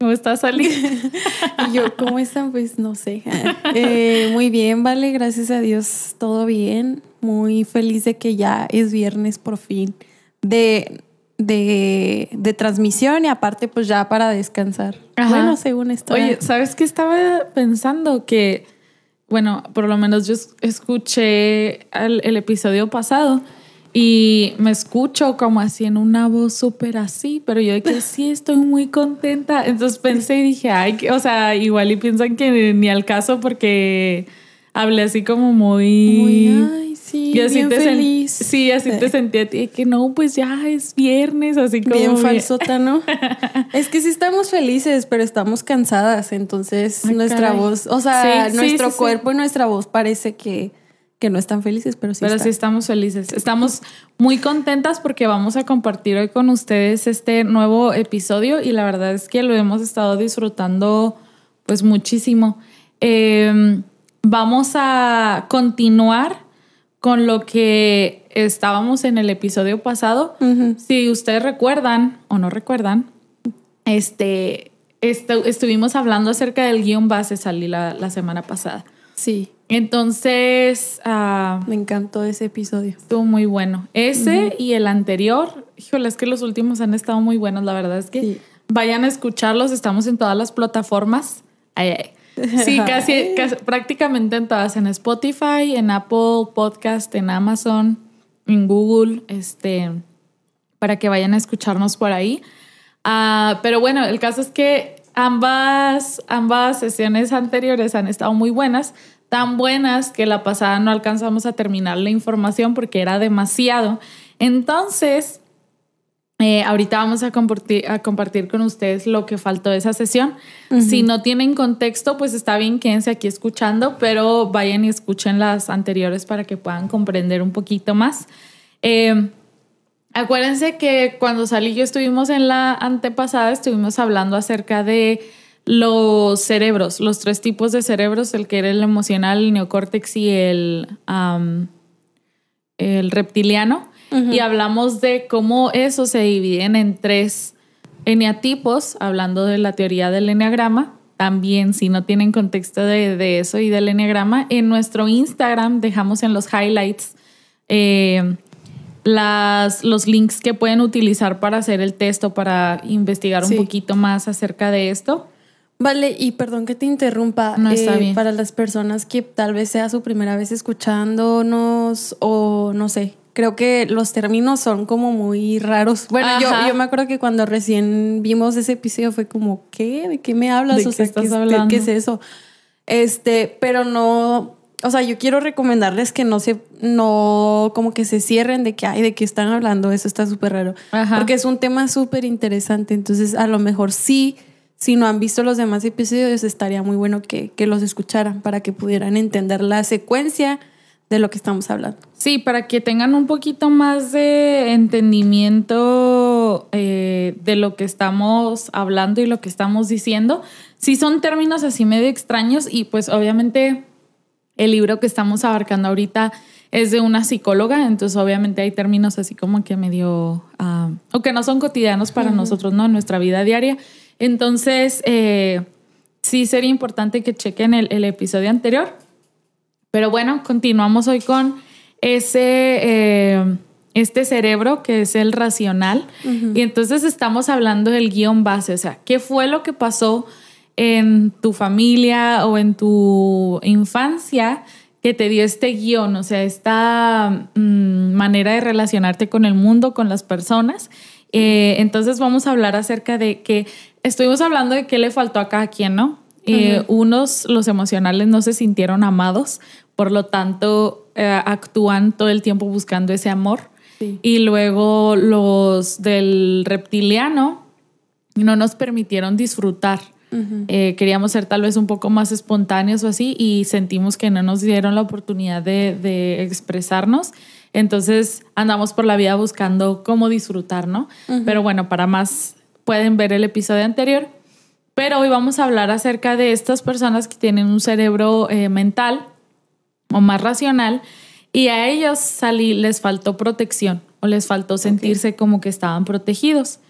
¿Cómo estás, Ali? y yo, ¿cómo están? Pues no sé. Eh, muy bien, vale, gracias a Dios, todo bien. Muy feliz de que ya es viernes por fin de, de, de transmisión y aparte pues ya para descansar. Bueno, según esto. Oye, ¿sabes qué estaba pensando? Que, bueno, por lo menos yo escuché el episodio pasado y me escucho como así en una voz súper así, pero yo de que sí estoy muy contenta. Entonces pensé y dije, ay, o sea, igual y piensan que ni al caso porque hablé así como muy... Muy, ay, sí, y así te feliz. Sí, así te sentí a ti, que no, pues ya es viernes, así como... Bien falsota, ¿no? es que sí estamos felices, pero estamos cansadas, entonces nuestra voz, o sea, nuestro cuerpo y nuestra voz parece que que no están felices, pero sí. Pero sí estamos felices. Estamos muy contentas porque vamos a compartir hoy con ustedes este nuevo episodio y la verdad es que lo hemos estado disfrutando pues muchísimo. Em, vamos a continuar con lo que estábamos en el episodio pasado. Si ustedes recuerdan o no recuerdan, este, estuvimos hablando acerca del guion base, salí la, la semana pasada. Sí. Entonces. Ah, Me encantó ese episodio. Estuvo muy bueno. Ese y el anterior. Híjole, es que los últimos han estado muy buenos. La verdad es que vayan a escucharlos. Estamos en todas las plataformas. Sí, casi, prácticamente en todas. En Spotify, en Apple Podcast, en Amazon, en Google. Este. Para que vayan a escucharnos por ahí. Ah, pero bueno, el caso es que ambas, ambas sesiones anteriores han estado muy buenas tan buenas que la pasada no alcanzamos a terminar la información porque era demasiado. Entonces, eh, ahorita vamos a compartir, a compartir con ustedes lo que faltó de esa sesión. Si no tienen contexto, pues está bien, quédense aquí escuchando, pero vayan y escuchen las anteriores para que puedan comprender un poquito más. Eh, acuérdense que cuando salí yo estuvimos en la antepasada, estuvimos hablando acerca de los cerebros, los tres tipos de cerebros, el que era el emocional, el neocórtex y el, el reptiliano. Y hablamos de cómo eso se dividen en tres eneatipos, hablando de la teoría del eneagrama. También, si no tienen contexto de, eso y del eneagrama, en nuestro Instagram dejamos en los highlights eh, las, los links que pueden utilizar para hacer el texto, para investigar un poquito más acerca de esto. Vale, y perdón que te interrumpa. No está eh, bien. Para las personas que tal vez sea su primera vez escuchándonos o no sé, creo que los términos son como muy raros. Bueno, yo, yo, me acuerdo que cuando recién vimos ese episodio fue como, ¿qué? ¿De qué me hablas? o sea, qué estás hablando? ¿qué es eso? Este, pero no, o sea, yo quiero recomendarles que no se, no como que se cierren de que, ay, de qué están hablando, eso está súper raro. Porque es un tema súper interesante, entonces a lo mejor sí si no han visto los demás episodios, estaría muy bueno que, los escucharan para que pudieran entender la secuencia de lo que estamos hablando. Sí, para que tengan un poquito más de entendimiento eh, de lo que estamos hablando y lo que estamos diciendo. Sí son términos así medio extraños y pues obviamente el libro que estamos abarcando ahorita es de una psicóloga, entonces obviamente hay términos así como que medio, ah, o que no son cotidianos para nosotros, ¿no? En nuestra vida diaria. Entonces, eh, sí sería importante que chequen el, episodio anterior. Pero bueno, continuamos hoy con ese, eh, este cerebro que es el racional. Y entonces estamos hablando del guion base, o sea, ¿qué fue lo que pasó en tu familia o en tu infancia que te dio este guion, o sea, esta mm, manera de relacionarte con el mundo, con las personas? Eh, entonces vamos a hablar acerca de que estuvimos hablando de qué le faltó a cada quien, ¿no? Eh, unos, los emocionales, no se sintieron amados, por lo tanto, eh, actúan todo el tiempo buscando ese amor. Y luego los del reptiliano no nos permitieron disfrutar Eh, queríamos ser tal vez un poco más espontáneos o así y sentimos que no nos dieron la oportunidad de, expresarnos. Entonces andamos por la vida buscando cómo disfrutar, ¿no? Pero bueno, para más pueden ver el episodio anterior. Pero hoy vamos a hablar acerca de estas personas que tienen un cerebro eh, mental o más racional y a ellos salí, les faltó protección o les faltó sentirse como que estaban protegidos.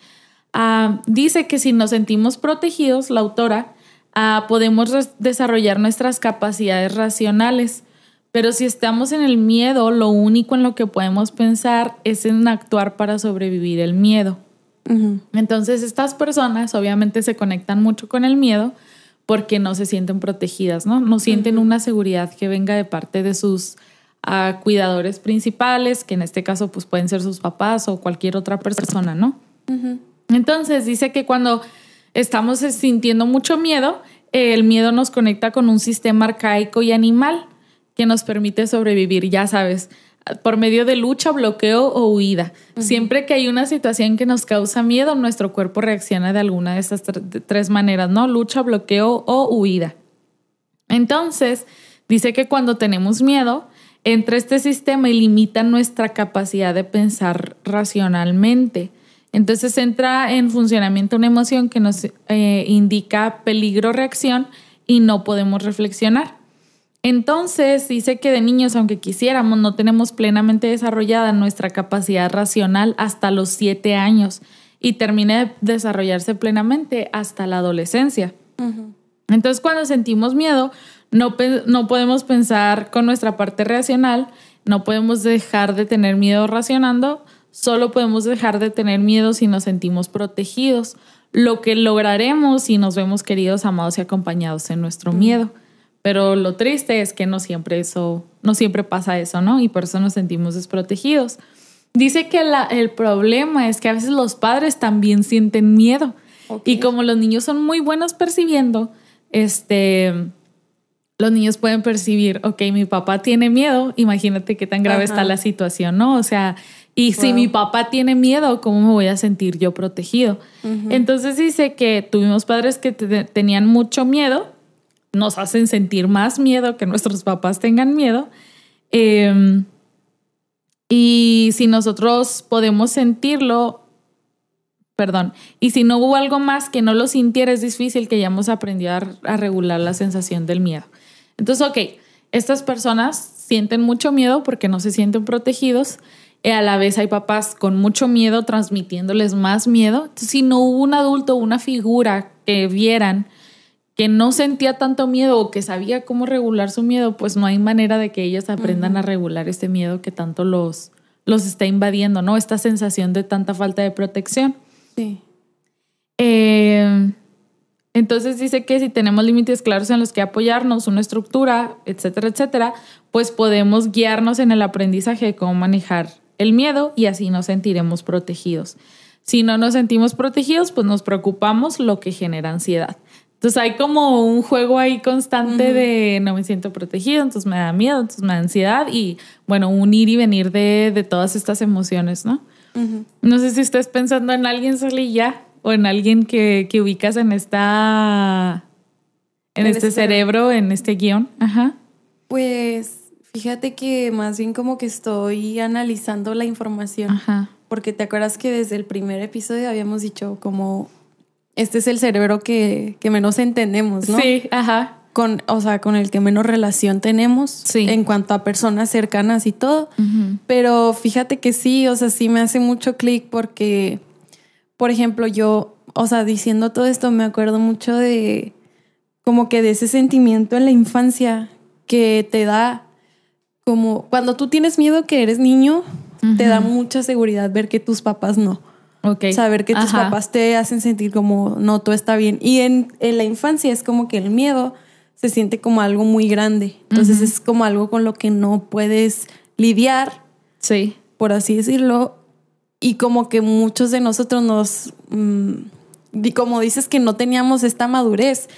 Ah, dice que si nos sentimos protegidos, la autora, ah, podemos desarrollar nuestras capacidades racionales. Pero si estamos en el miedo, lo único en lo que podemos pensar es en actuar para sobrevivir el miedo. Entonces estas personas obviamente se conectan mucho con el miedo porque no se sienten protegidas, ¿no? No sienten una seguridad que venga de parte de sus ah, cuidadores principales, que en este caso pues pueden ser sus papás o cualquier otra persona, ¿no? Entonces dice que cuando estamos sintiendo mucho miedo, el miedo nos conecta con un sistema arcaico y animal que nos permite sobrevivir, ya sabes, por medio de lucha, bloqueo o huida. Siempre que hay una situación que nos causa miedo, nuestro cuerpo reacciona de alguna de esas tres maneras, ¿no? Lucha, bloqueo o huida. Entonces, dice que cuando tenemos miedo, entra este sistema y limita nuestra capacidad de pensar racionalmente. Entonces entra en funcionamiento una emoción que nos eh, indica peligro, reacción y no podemos reflexionar. Entonces dice que de niños, aunque quisiéramos, no tenemos plenamente desarrollada nuestra capacidad racional hasta los siete años y termina de desarrollarse plenamente hasta la adolescencia. Entonces cuando sentimos miedo, no, no podemos pensar con nuestra parte racional, no podemos dejar de tener miedo racionando, Solo podemos dejar de tener miedo si nos sentimos protegidos, lo que lograremos si nos vemos queridos, amados y acompañados en nuestro miedo. Pero lo triste es que no siempre eso, no siempre pasa eso, ¿no? Y por eso nos sentimos desprotegidos. Dice que el problema es que a veces los padres también sienten miedo. Y como los niños son muy buenos percibiendo, este, los niños pueden percibir, ok, mi papá tiene miedo, imagínate qué tan grave está la situación, ¿no? O sea, y si mi papá tiene miedo, ¿cómo me voy a sentir yo protegido? Entonces dice que tuvimos padres que tenían mucho miedo, nos hacen sentir más miedo que nuestros papás tengan miedo. Em, y si nosotros podemos sentirlo, perdón, y si no hubo algo más que no lo sintiera, es difícil que hayamos aprendido a, a regular la sensación del miedo. Entonces, ok, estas personas sienten mucho miedo porque no se sienten protegidos y a la vez hay papás con mucho miedo transmitiéndoles más miedo. si no hubo un adulto, una figura que vieran que no sentía tanto miedo o que sabía cómo regular su miedo, pues no hay manera de que ellos aprendan a regular este miedo que tanto los, los está invadiendo, ¿no? Esta sensación de tanta falta de protección. Sí. Eh, entonces dice que si tenemos límites claros en los que apoyarnos, una estructura, etcétera, etcétera, pues podemos guiarnos en el aprendizaje de cómo manejar el miedo y así nos sentiremos protegidos. Si no nos sentimos protegidos, pues nos preocupamos, lo que genera ansiedad. Entonces hay como un juego ahí constante de no me siento protegido, entonces me da miedo, entonces me da ansiedad y bueno, un ir y venir de, todas estas emociones, ¿no? No sé si estás pensando en alguien, Sally, ya, o en alguien que, ubicas en esta, en, este, este cerebro, en este guion. Ajá. Pues Fíjate que más bien como que estoy analizando la información. Ajá. Porque te acuerdas que desde el primer episodio habíamos dicho como este es el cerebro que, menos entendemos, ¿no? Sí, ajá. Con, o sea, con el que menos relación tenemos sí. en cuanto a personas cercanas y todo. Pero fíjate que sí, o sea, sí me hace mucho clic porque, por ejemplo, yo, o sea, diciendo todo esto, me acuerdo mucho de como que de ese sentimiento en la infancia que te da como cuando tú tienes miedo que eres niño, te da mucha seguridad ver que tus papás no. Okay. Saber que tus papás te hacen sentir como, no, todo está bien. Y en, la infancia es como que el miedo se siente como algo muy grande. Entonces es como algo con lo que no puedes lidiar. Sí. Por así decirlo. Y como que muchos de nosotros nos... Mm, como dices que no teníamos esta madurez,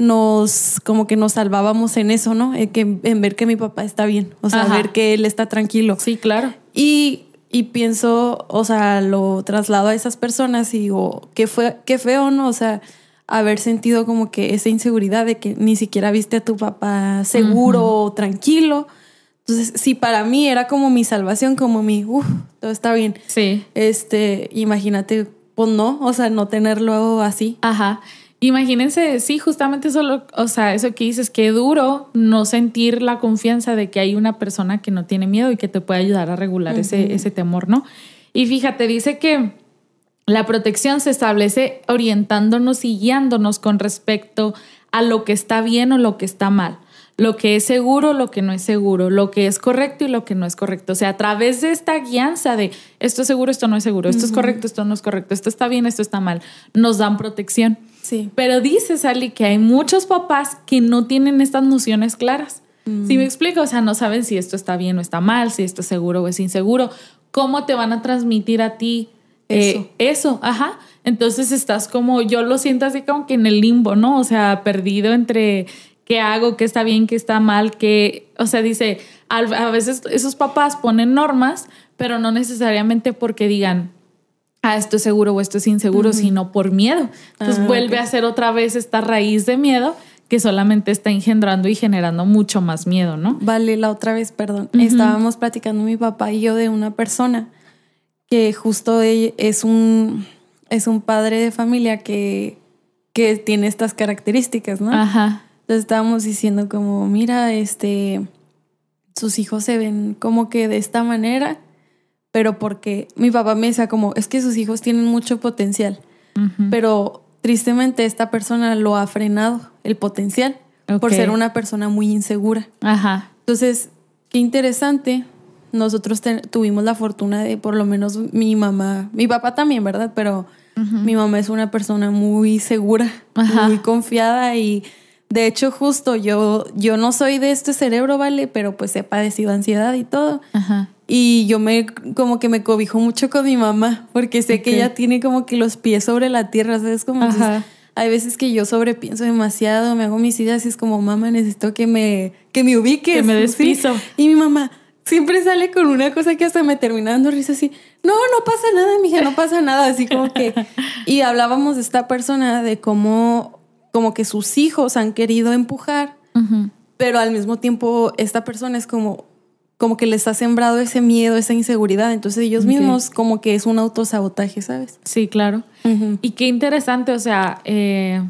nos como que nos salvábamos en eso, ¿no? En, que, en ver que mi papá está bien, o sea, ver que él está tranquilo. Sí, claro. Y, y, pienso, o sea, lo traslado a esas personas y digo, qué, fue, qué feo, ¿no? O sea, haber sentido como que esa inseguridad de que ni siquiera viste a tu papá seguro o tranquilo. Entonces, sí, para mí era como mi salvación, como mi, uff, todo está bien. Sí. Este, imagínate, pues no, o sea, no tenerlo así. Ajá. Imagínense, sí, justamente eso, o sea, eso que dices, que duro no sentir la confianza de que hay una persona que no tiene miedo y que te puede ayudar a regular ese, ese temor, ¿no? Y fíjate, dice que la protección se establece orientándonos y guiándonos con respecto a lo que está bien o lo que está mal, lo que es seguro, lo que no es seguro, lo que es correcto y lo que no es correcto. O sea, a través de esta guianza de esto es seguro, esto no es seguro, esto es correcto, esto no es correcto, esto está bien, esto está mal, nos dan protección. Sí. Pero dice Sally que hay muchos papás que no tienen estas nociones claras. Mm. Si me explico, o sea, no saben si esto está bien o está mal, si esto es seguro o es inseguro. ¿Cómo te van a transmitir a ti eh, eso? Ajá. Entonces estás como, yo lo siento así como que en el limbo, ¿no? O sea, perdido entre qué hago, qué está bien, qué está mal, qué, o sea, dice, a veces esos papás ponen normas, pero no necesariamente porque digan, ah, esto es seguro o esto es inseguro, sino por miedo. Entonces ah, vuelve a ser otra vez esta raíz de miedo que solamente está engendrando y generando mucho más miedo, ¿no? Vale, la otra vez, perdón, estábamos platicando mi papá y yo de una persona que justo es un, es un padre de familia que, que tiene estas características, ¿no? Ajá. Entonces estábamos diciendo como, mira, este, sus hijos se ven como que de esta manera pero porque mi papá me decía como, es que sus hijos tienen mucho potencial, pero tristemente esta persona lo ha frenado, el potencial, por ser una persona muy insegura. Ajá. Entonces, qué interesante. Nosotros tuvimos la fortuna de, por lo menos mi mamá, mi papá también, ¿verdad? Pero mi mamá es una persona muy segura, muy confiada y de hecho justo yo, yo no soy de este cerebro, ¿vale? Pero pues he padecido ansiedad y todo. Ajá. Y yo me, como que me cobijo mucho con mi mamá, porque sé que ella tiene como que los pies sobre la tierra, ¿sabes? Como hay veces que yo sobrepienso demasiado, me hago mis ideas y es como, mamá, necesito que me, que me ubiques. Que me despiso. Y mi mamá siempre sale con una cosa que hasta me termina dando risa así, no, no pasa nada, mija, no pasa nada, así como que... Y hablábamos de esta persona, de cómo, como que sus hijos han querido empujar, pero al mismo tiempo esta persona es como, como que les ha sembrado ese miedo, esa inseguridad. Entonces ellos mismos como que es un autosabotaje, ¿sabes? Sí, claro. Y qué interesante, o sea, eh,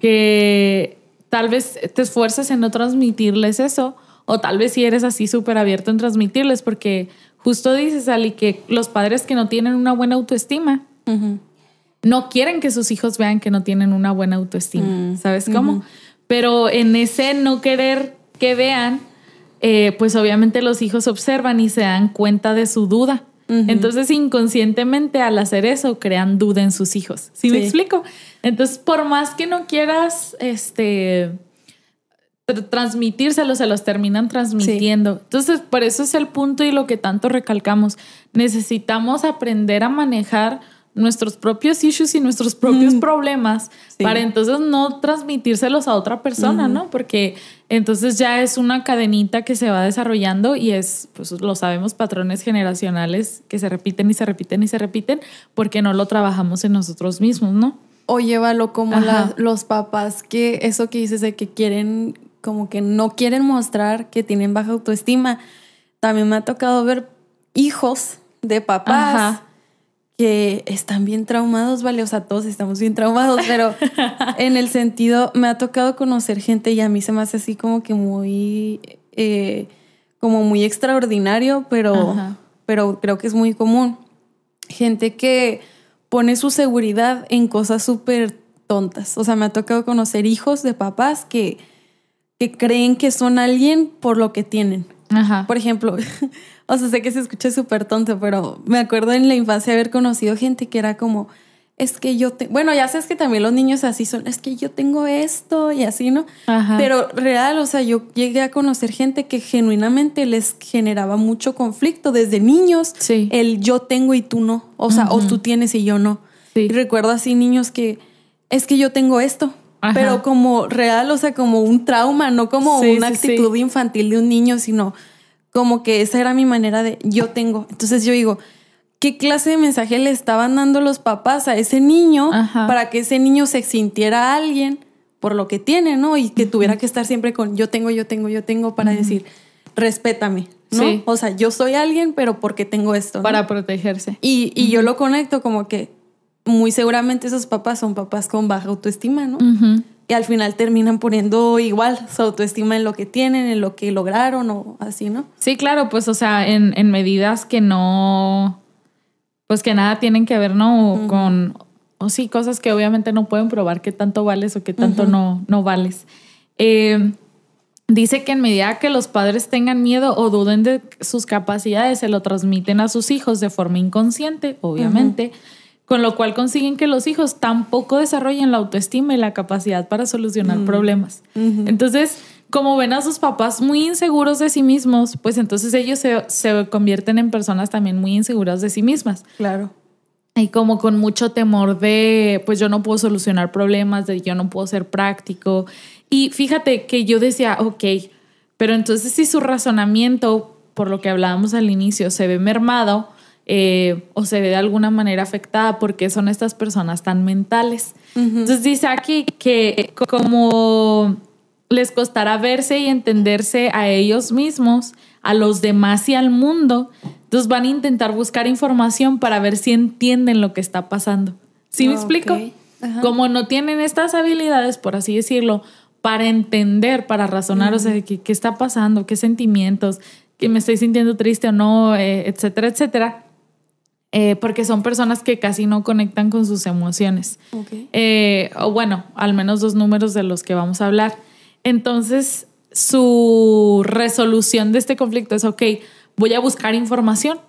que tal vez te esfuerces en no transmitirles eso, o tal vez si eres así súper abierto en transmitirles, porque justo dices, Ali, que los padres que no tienen una buena autoestima, no quieren que sus hijos vean que no tienen una buena autoestima, mm. ¿sabes cómo? Pero en ese no querer que vean, eh, pues obviamente los hijos observan y se dan cuenta de su duda. Entonces, inconscientemente al hacer eso, crean duda en sus hijos. ¿Sí, me explico? Entonces, por más que no quieras, este, transmitírselo, se los terminan transmitiendo. Entonces, por eso es el punto y lo que tanto recalcamos. Necesitamos aprender a manejar nuestros propios issues y nuestros propios problemas para entonces no transmitírselos a otra persona, ¿no? Porque entonces ya es una cadenita que se va desarrollando y es, pues lo sabemos, patrones generacionales que se repiten y se repiten y se repiten porque no lo trabajamos en nosotros mismos, ¿no? O llévalo como los papás que eso que dices de que quieren, como que no quieren mostrar que tienen baja autoestima. También me ha tocado ver hijos de papás que están bien traumados, ¿vale? O sea, todos estamos bien traumados, pero en el sentido, me ha tocado conocer gente y a mí se me hace así como que muy, eh, como muy extraordinario, pero, pero creo que es muy común. Gente que pone su seguridad en cosas súper tontas. O sea, me ha tocado conocer hijos de papás que, que creen que son alguien por lo que tienen. Por ejemplo, o sea, sé que se escucha súper tonto, pero me acuerdo en la infancia haber conocido gente que era como, es que yo, te bueno, ya sabes que también los niños así son, es que yo tengo esto y así, ¿no? Pero real, o sea, yo llegué a conocer gente que genuinamente les generaba mucho conflicto desde niños, sí. el yo tengo y tú no, o sea, o tú tienes y yo no. Y recuerdo así niños que, es que yo tengo esto, pero como real, o sea, como un trauma, no como una actitud infantil de un niño, sino como que esa era mi manera de yo tengo. Entonces yo digo, qué clase de mensaje le estaban dando los papás a ese niño para que ese niño se sintiera alguien por lo que tiene, ¿no? Y que tuviera que estar siempre con yo tengo, yo tengo, yo tengo para decir, respétame, ¿no? O sea, yo soy alguien, pero porque tengo esto. Para protegerse. Y, y yo lo conecto como que muy seguramente esos papás son papás con baja autoestima, ¿no? Y al final terminan poniendo igual su autoestima en lo que tienen, en lo que lograron o así, ¿no? Sí, claro, pues o sea, en, en medidas que no, pues que nada tienen que ver, ¿no? Con, o sí, cosas que obviamente no pueden probar qué tanto vales o qué tanto no, no vales. Eh, dice que en medida que los padres tengan miedo o duden de sus capacidades, se lo transmiten a sus hijos de forma inconsciente, obviamente con lo cual consiguen que los hijos tampoco desarrollen la autoestima y la capacidad para solucionar mm. problemas. Entonces, como ven a sus papás muy inseguros de sí mismos, pues entonces ellos se, convierten en personas también muy inseguras de sí mismas. Claro. Y como con mucho temor de, pues yo no puedo solucionar problemas, de yo no puedo ser práctico. Y fíjate que yo decía, ok, pero entonces si su razonamiento, por lo que hablábamos al inicio, se ve mermado, eh, o se ve de alguna manera afectada porque son estas personas tan mentales. Entonces dice aquí que como les costará verse y entenderse a ellos mismos, a los demás y al mundo, entonces van a intentar buscar información para ver si entienden lo que está pasando. ¿Sí me explico? Como no tienen estas habilidades, por así decirlo, para entender, para razonar, o sea, ¿qué, qué, está pasando, qué sentimientos, que me estoy sintiendo triste o no, eh, etcétera, etcétera eh, porque son personas que casi no conectan con sus emociones. Eh, o bueno, al menos dos números de los que vamos a hablar. Entonces, su resolución de este conflicto es, ok, voy a buscar información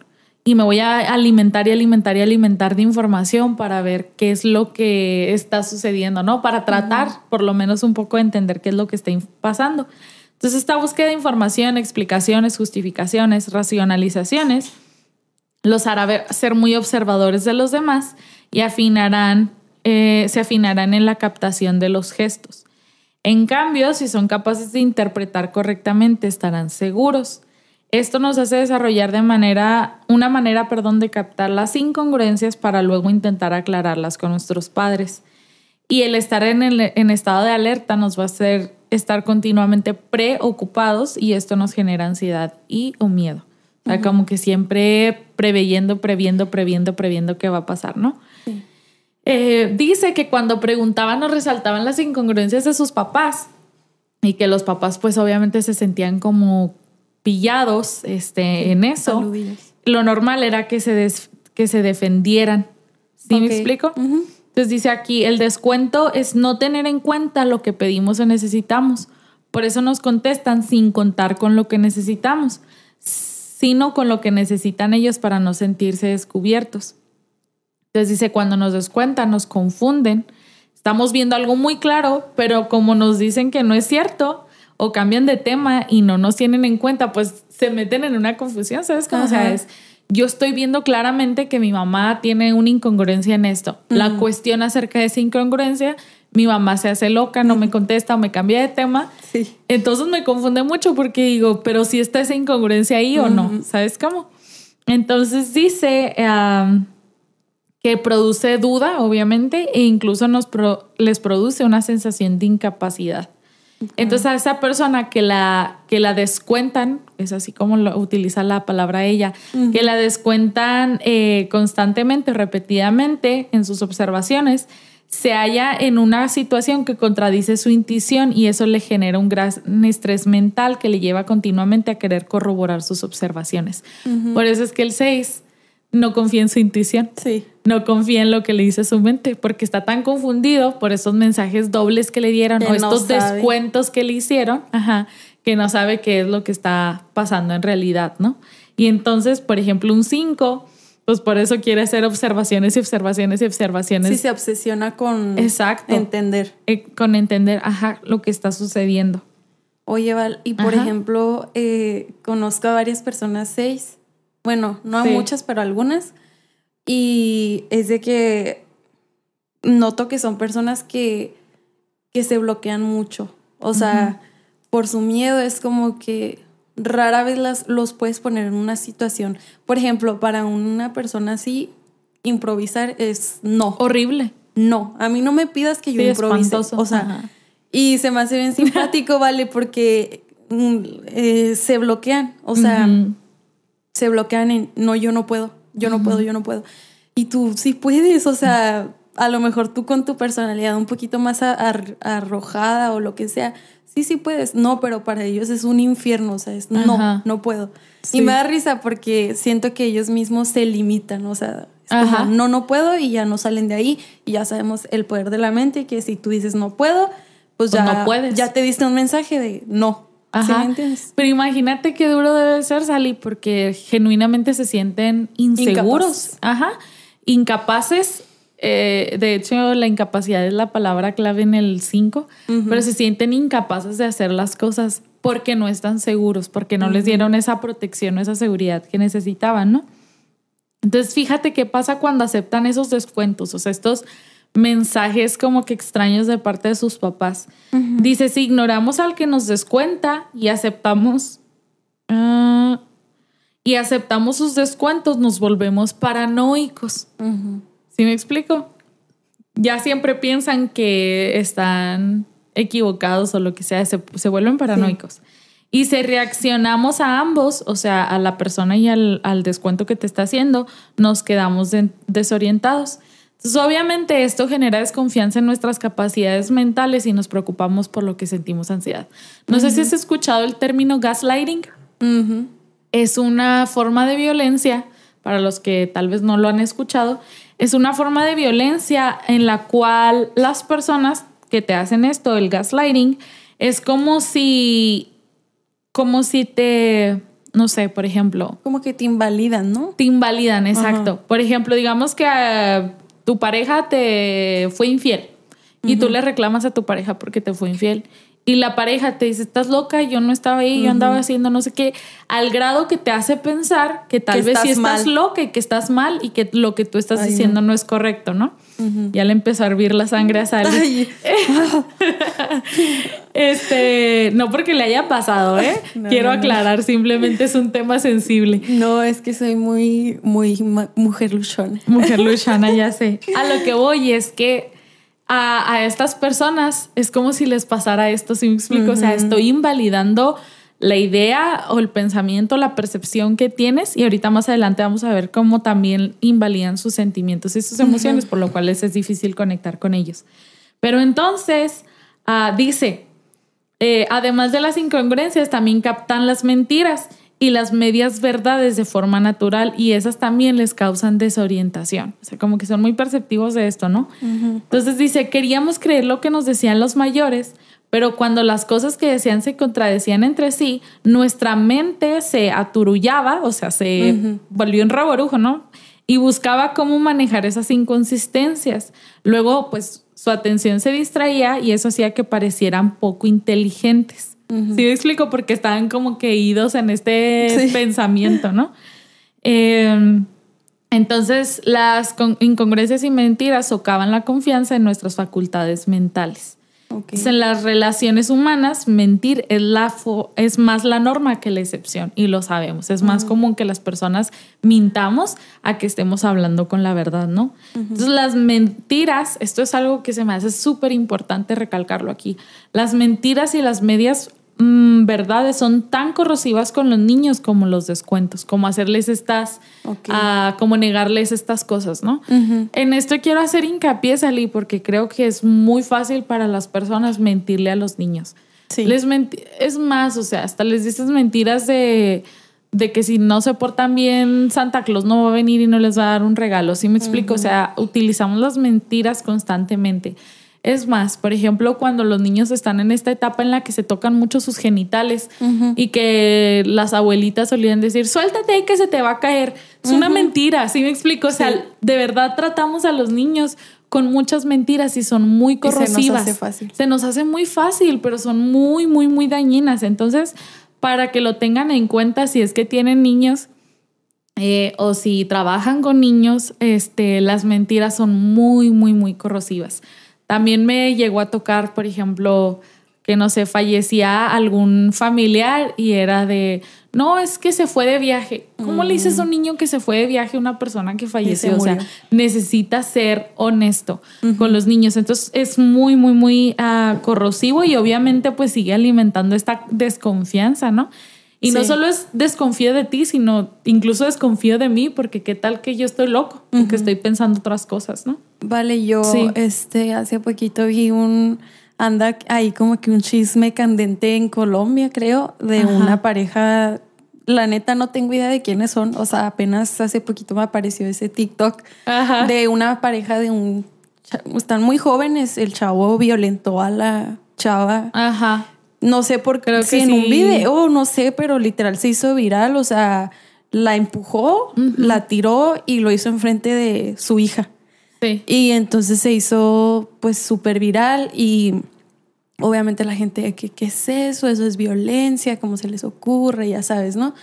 y me voy a alimentar y alimentar y alimentar de información para ver qué es lo que está sucediendo, ¿no? Para tratar por lo menos un poco de entender qué es lo que está pasando. Entonces, esta búsqueda de información, explicaciones, justificaciones, racionalizaciones, los hará ser muy observadores de los demás y afinarán, eh, se afinarán en la captación de los gestos. En cambio, si son capaces de interpretar correctamente, estarán seguros. Esto nos hace desarrollar de manera, una manera, perdón, de captar las incongruencias para luego intentar aclararlas con nuestros padres. Y el estar en, el, en estado de alerta nos va a hacer estar continuamente preocupados y esto nos genera ansiedad y o miedo como que siempre preveyendo, previendo, previendo, previendo qué va a pasar, ¿no? Eh, dice que cuando preguntaban o resaltaban las incongruencias de sus papás y que los papás pues obviamente se sentían como pillados este, en eso, lo normal era que se, que se defendieran. ¿Sí me explico? Entonces dice aquí, el descuento es no tener en cuenta lo que pedimos o necesitamos. Por eso nos contestan sin contar con lo que necesitamos sino con lo que necesitan ellos para no sentirse descubiertos. Entonces dice, cuando nos descuentan, nos confunden, estamos viendo algo muy claro, pero como nos dicen que no es cierto o cambian de tema y no nos tienen en cuenta, pues se meten en una confusión, ¿sabes cómo? O sea, es, yo estoy viendo claramente que mi mamá tiene una incongruencia en esto. La cuestión acerca de esa incongruencia mi mamá se hace loca, no me contesta o me cambia de tema. Sí. Entonces me confunde mucho porque digo, pero si está esa incongruencia ahí o no, ¿sabes cómo? Entonces dice que produce duda, obviamente, e incluso nos les produce una sensación de incapacidad. Entonces a esa persona que la, que la descuentan, es así como lo, utiliza la palabra ella, que la descuentan eh, constantemente, repetidamente en sus observaciones, se halla en una situación que contradice su intuición y eso le genera un gran estrés mental que le lleva continuamente a querer corroborar sus observaciones. Por eso es que el 6 no confía en su intuición. Sí. No confía en lo que le dice su mente porque está tan confundido por esos mensajes dobles que le dieron o estos descuentos que le hicieron, que no sabe qué es lo que está pasando en realidad, ¿no? Y entonces, por ejemplo, un 5 pues por eso quiere hacer observaciones y observaciones y observaciones. Sí, se obsesiona con Exacto. entender. Eh, con entender, ajá, lo que está sucediendo. Oye, Val, y por ejemplo, eh, conozco a varias personas seis, bueno, no a muchas, pero algunas, y es de que noto que son personas que, que se bloquean mucho. O sea, por su miedo es como que rara vez las, los puedes poner en una situación. Por ejemplo, para una persona así, improvisar es no. Horrible. No, a mí no me pidas que yo improvise. O sea, y se me hace bien simpático, ¿vale? Porque mm, eh, se bloquean. O sea, se bloquean en no, yo no puedo, yo no puedo, yo no puedo. Y tú sí puedes, o sea, a lo mejor tú con tu personalidad un poquito más arrojada o lo que sea, sí, sí puedes. No, pero para ellos es un infierno, o sea, es no, no puedo. Y me da risa porque siento que ellos mismos se limitan, o sea, no, no puedo y ya no salen de ahí y ya sabemos el poder de la mente que si tú dices no puedo, pues, pues ya, no puedes. ya te diste un mensaje de no. Ajá. Pero imagínate qué duro debe ser, Sally, porque genuinamente se sienten inseguros. Ajá. Incapaces. Eh, de hecho, la incapacidad es la palabra clave en el 5, pero se sienten incapaces de hacer las cosas porque no están seguros, porque no les dieron esa protección o esa seguridad que necesitaban, ¿no? Entonces, fíjate qué pasa cuando aceptan esos descuentos, o sea, estos mensajes como que extraños de parte de sus papás. Dice, si ignoramos al que nos descuenta y aceptamos... Ah, y aceptamos sus descuentos, nos volvemos paranoicos. ¿Sí me explico? Ya siempre piensan que están equivocados o lo que sea, se, vuelven paranoicos. Y si reaccionamos a ambos, o sea, a la persona y al, al descuento que te está haciendo, nos quedamos desorientados. Entonces, obviamente esto genera desconfianza en nuestras capacidades mentales y nos preocupamos por lo que sentimos ansiedad. No sé si has escuchado el término gaslighting. Es una forma de violencia, para los que tal vez no lo han escuchado, es una forma de violencia en la cual las personas que te hacen esto, el gaslighting, es como si, como si te, no sé, por ejemplo. Como que te invalidan, ¿no? Te invalidan, exacto. Por ejemplo, digamos que tu pareja te fue infiel y tú le reclamas a tu pareja porque te fue infiel. Y la pareja te dice, estás loca, yo no estaba ahí, yo andaba haciendo no sé qué, al grado que te hace pensar que tal vez sí estás loca y que estás mal y que lo que tú estás diciendo no. es correcto, ¿no? Ya le empezó a hervir la sangre a Sally. este, no porque le haya pasado, ¿eh? Quiero aclarar, simplemente es un tema sensible. No, es que soy muy, muy mujer luchona. Mujer luchona, ya sé. A lo que voy es que a, estas personas es como si les pasara esto, si me explico, o sea, estoy invalidando la idea o el pensamiento, la percepción que tienes y ahorita más adelante vamos a ver cómo también invalidan sus sentimientos y sus emociones, por lo cual es difícil conectar con ellos. Pero entonces, ah, dice, eh, además de las incongruencias, también captan las mentiras y las medias verdades de forma natural y esas también les causan desorientación. O sea, como que son muy perceptivos de esto, ¿no? Entonces dice, queríamos creer lo que nos decían los mayores, pero cuando las cosas que decían se contradecían entre sí, nuestra mente se aturullaba, o sea, se volvió un raborujo, ¿no? Y buscaba cómo manejar esas inconsistencias. Luego, pues su atención se distraía y eso hacía que parecieran poco inteligentes. Sí me explico, porque estaban como que idos en este pensamiento, ¿no? Em, entonces, las incongruencias y mentiras socavan la confianza en nuestras facultades mentales en las relaciones humanas, mentir es, la es más la norma que la excepción y lo sabemos. Es más común que las personas mintamos a que estemos hablando con la verdad, ¿no? Entonces las mentiras, esto es algo que se me hace súper importante recalcarlo aquí, las mentiras y las medias Mm, verdades son tan corrosivas con los niños como los descuentos, como hacerles estas, ah, como negarles estas cosas, ¿no? En esto quiero hacer hincapié, Salí, porque creo que es muy fácil para las personas mentirle a los niños. Sí. Les es más, o sea, hasta les dices mentiras de, de que si no se portan bien, Santa Claus no va a venir y no les va a dar un regalo. ¿Sí me explico? O sea, utilizamos las mentiras constantemente. Es más, por ejemplo, cuando los niños están en esta etapa en la que se tocan mucho sus genitales y que las abuelitas solían decir, suéltate que se te va a caer. Es una mentira, ¿sí me explico? O sea, de verdad tratamos a los niños con muchas mentiras y son muy corrosivas. se nos hace fácil. Se nos hace muy fácil, pero son muy, muy, muy dañinas. Entonces, para que lo tengan en cuenta si es que tienen niños, eh, o si trabajan con niños, este, las mentiras son muy, muy, muy corrosivas. También me llegó a tocar, por ejemplo, que no sé, fallecía algún familiar y era de, no, es que se fue de viaje. ¿Cómo le dices a un niño que se fue de viaje a una persona que falleció? O sea, necesita ser honesto con los niños. Entonces es muy, muy, muy uh, corrosivo y obviamente pues sigue alimentando esta desconfianza, ¿no? Y no solo es desconfío de ti, sino incluso desconfío de mí, porque qué tal que yo estoy loco, que estoy pensando otras cosas, ¿no? Vale, yo este hace poquito vi un anda ahí como que un chisme candente en Colombia, creo, de una pareja. La neta no tengo idea de quiénes son. O sea, apenas hace poquito me apareció ese TikTok de una pareja de un. Están muy jóvenes. El chavo violentó a la chava. Ajá. No sé por qué. Si en un video, no sé, pero literal se hizo viral. O sea, la empujó, la tiró y lo hizo enfrente de su hija. Y entonces se hizo pues súper viral y obviamente la gente, ¿qué, ¿qué es eso? Eso es violencia, ¿cómo se les ocurre? Ya sabes, ¿no?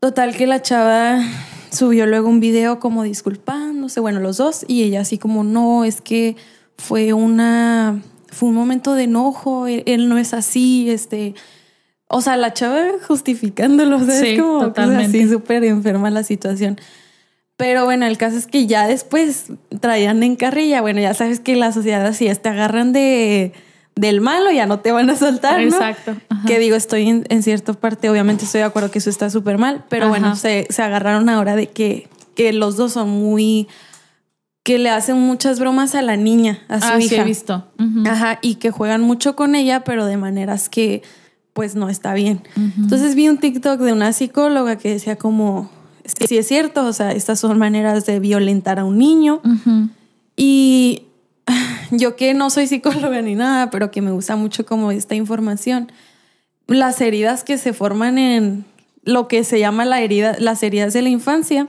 Total que la chava subió luego un video como disculpándose, bueno, los dos, y ella así como, no, es que fue una, fue un momento de enojo, él, él no es así, este... O sea, la chava justificándolo, o sea, es como pues, así súper enferma la situación. Pero bueno, el caso es que ya después traían en carrilla, bueno, ya sabes que la sociedad así es, te agarran de del malo, ya no te van a soltar, ¿no? Exacto. Que digo, estoy en, cierta parte, obviamente estoy de acuerdo que eso está súper mal, pero bueno, se, agarraron ahora de que, que los dos son muy que le hacen muchas bromas a la niña, a su ah, hija. Sí, he visto. Ajá, y que juegan mucho con ella, pero de maneras que pues no está bien. Entonces vi un TikTok de una psicóloga que decía como, sí es cierto, o sea, estas son maneras de violentar a un niño. Y yo que no soy psicóloga ni nada, pero que me gusta mucho como esta información, las heridas que se forman en lo que se llama la herida, las heridas de la infancia,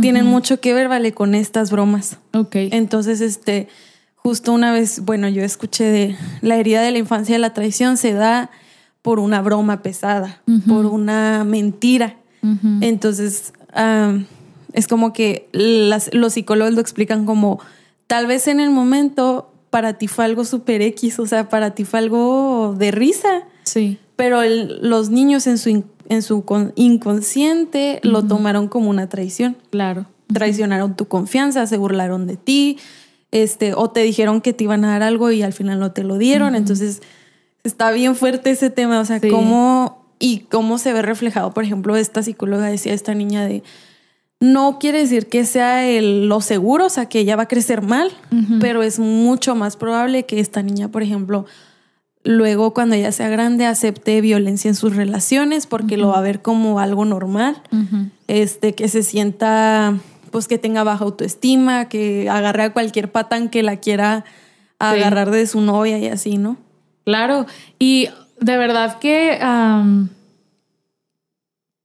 tienen mucho que ver, vale, con estas bromas. Ok. Entonces, este, justo una vez, bueno, yo escuché de la herida de la infancia de la traición se da por una broma pesada, por una mentira. Entonces, es como que los psicólogos lo explican como tal vez en el momento para ti fue algo super X, o sea, para ti fue algo de risa. Sí. Pero los niños en su, en su inconsciente lo tomaron como una traición. Claro. Traicionaron tu confianza, se burlaron de ti, este, o te dijeron que te iban a dar algo y al final no te lo dieron. Entonces, está bien fuerte ese tema, o sea, cómo y cómo se ve reflejado, por ejemplo, esta psicóloga decía, esta niña de no quiere decir que sea el, lo seguro, o sea, que ella va a crecer mal, pero es mucho más probable que esta niña, por ejemplo, luego cuando ella sea grande acepte violencia en sus relaciones porque lo va a ver como algo normal, este, que se sienta, pues que tenga baja autoestima, que agarre a cualquier patán que la quiera agarrar de su novia y así, ¿no? Claro, y de verdad que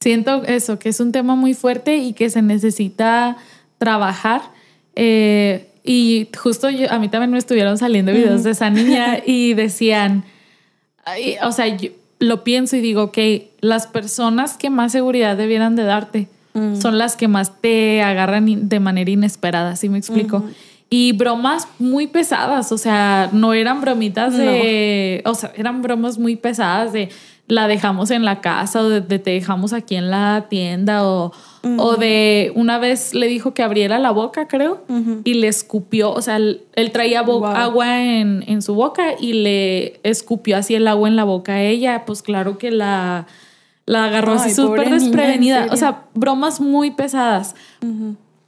siento eso, que es un tema muy fuerte y que se necesita trabajar. Eh, y justo a mí también me estuvieron saliendo videos de esa niña y decían, o sea, yo lo pienso y digo, que las personas que más seguridad debieran de darte mm. son las que más te agarran de manera inesperada, ¿sí me explico? Y bromas muy pesadas, o sea, no eran bromitas de, o sea, eran bromas muy pesadas de la dejamos en la casa o de, te dejamos aquí en la tienda o, o, de una vez le dijo que abriera la boca, creo, y le escupió, o sea, él, traía agua en, en, su boca y le escupió así el agua en la boca a ella, pues claro que la, la agarró así súper desprevenida, o sea, bromas muy pesadas.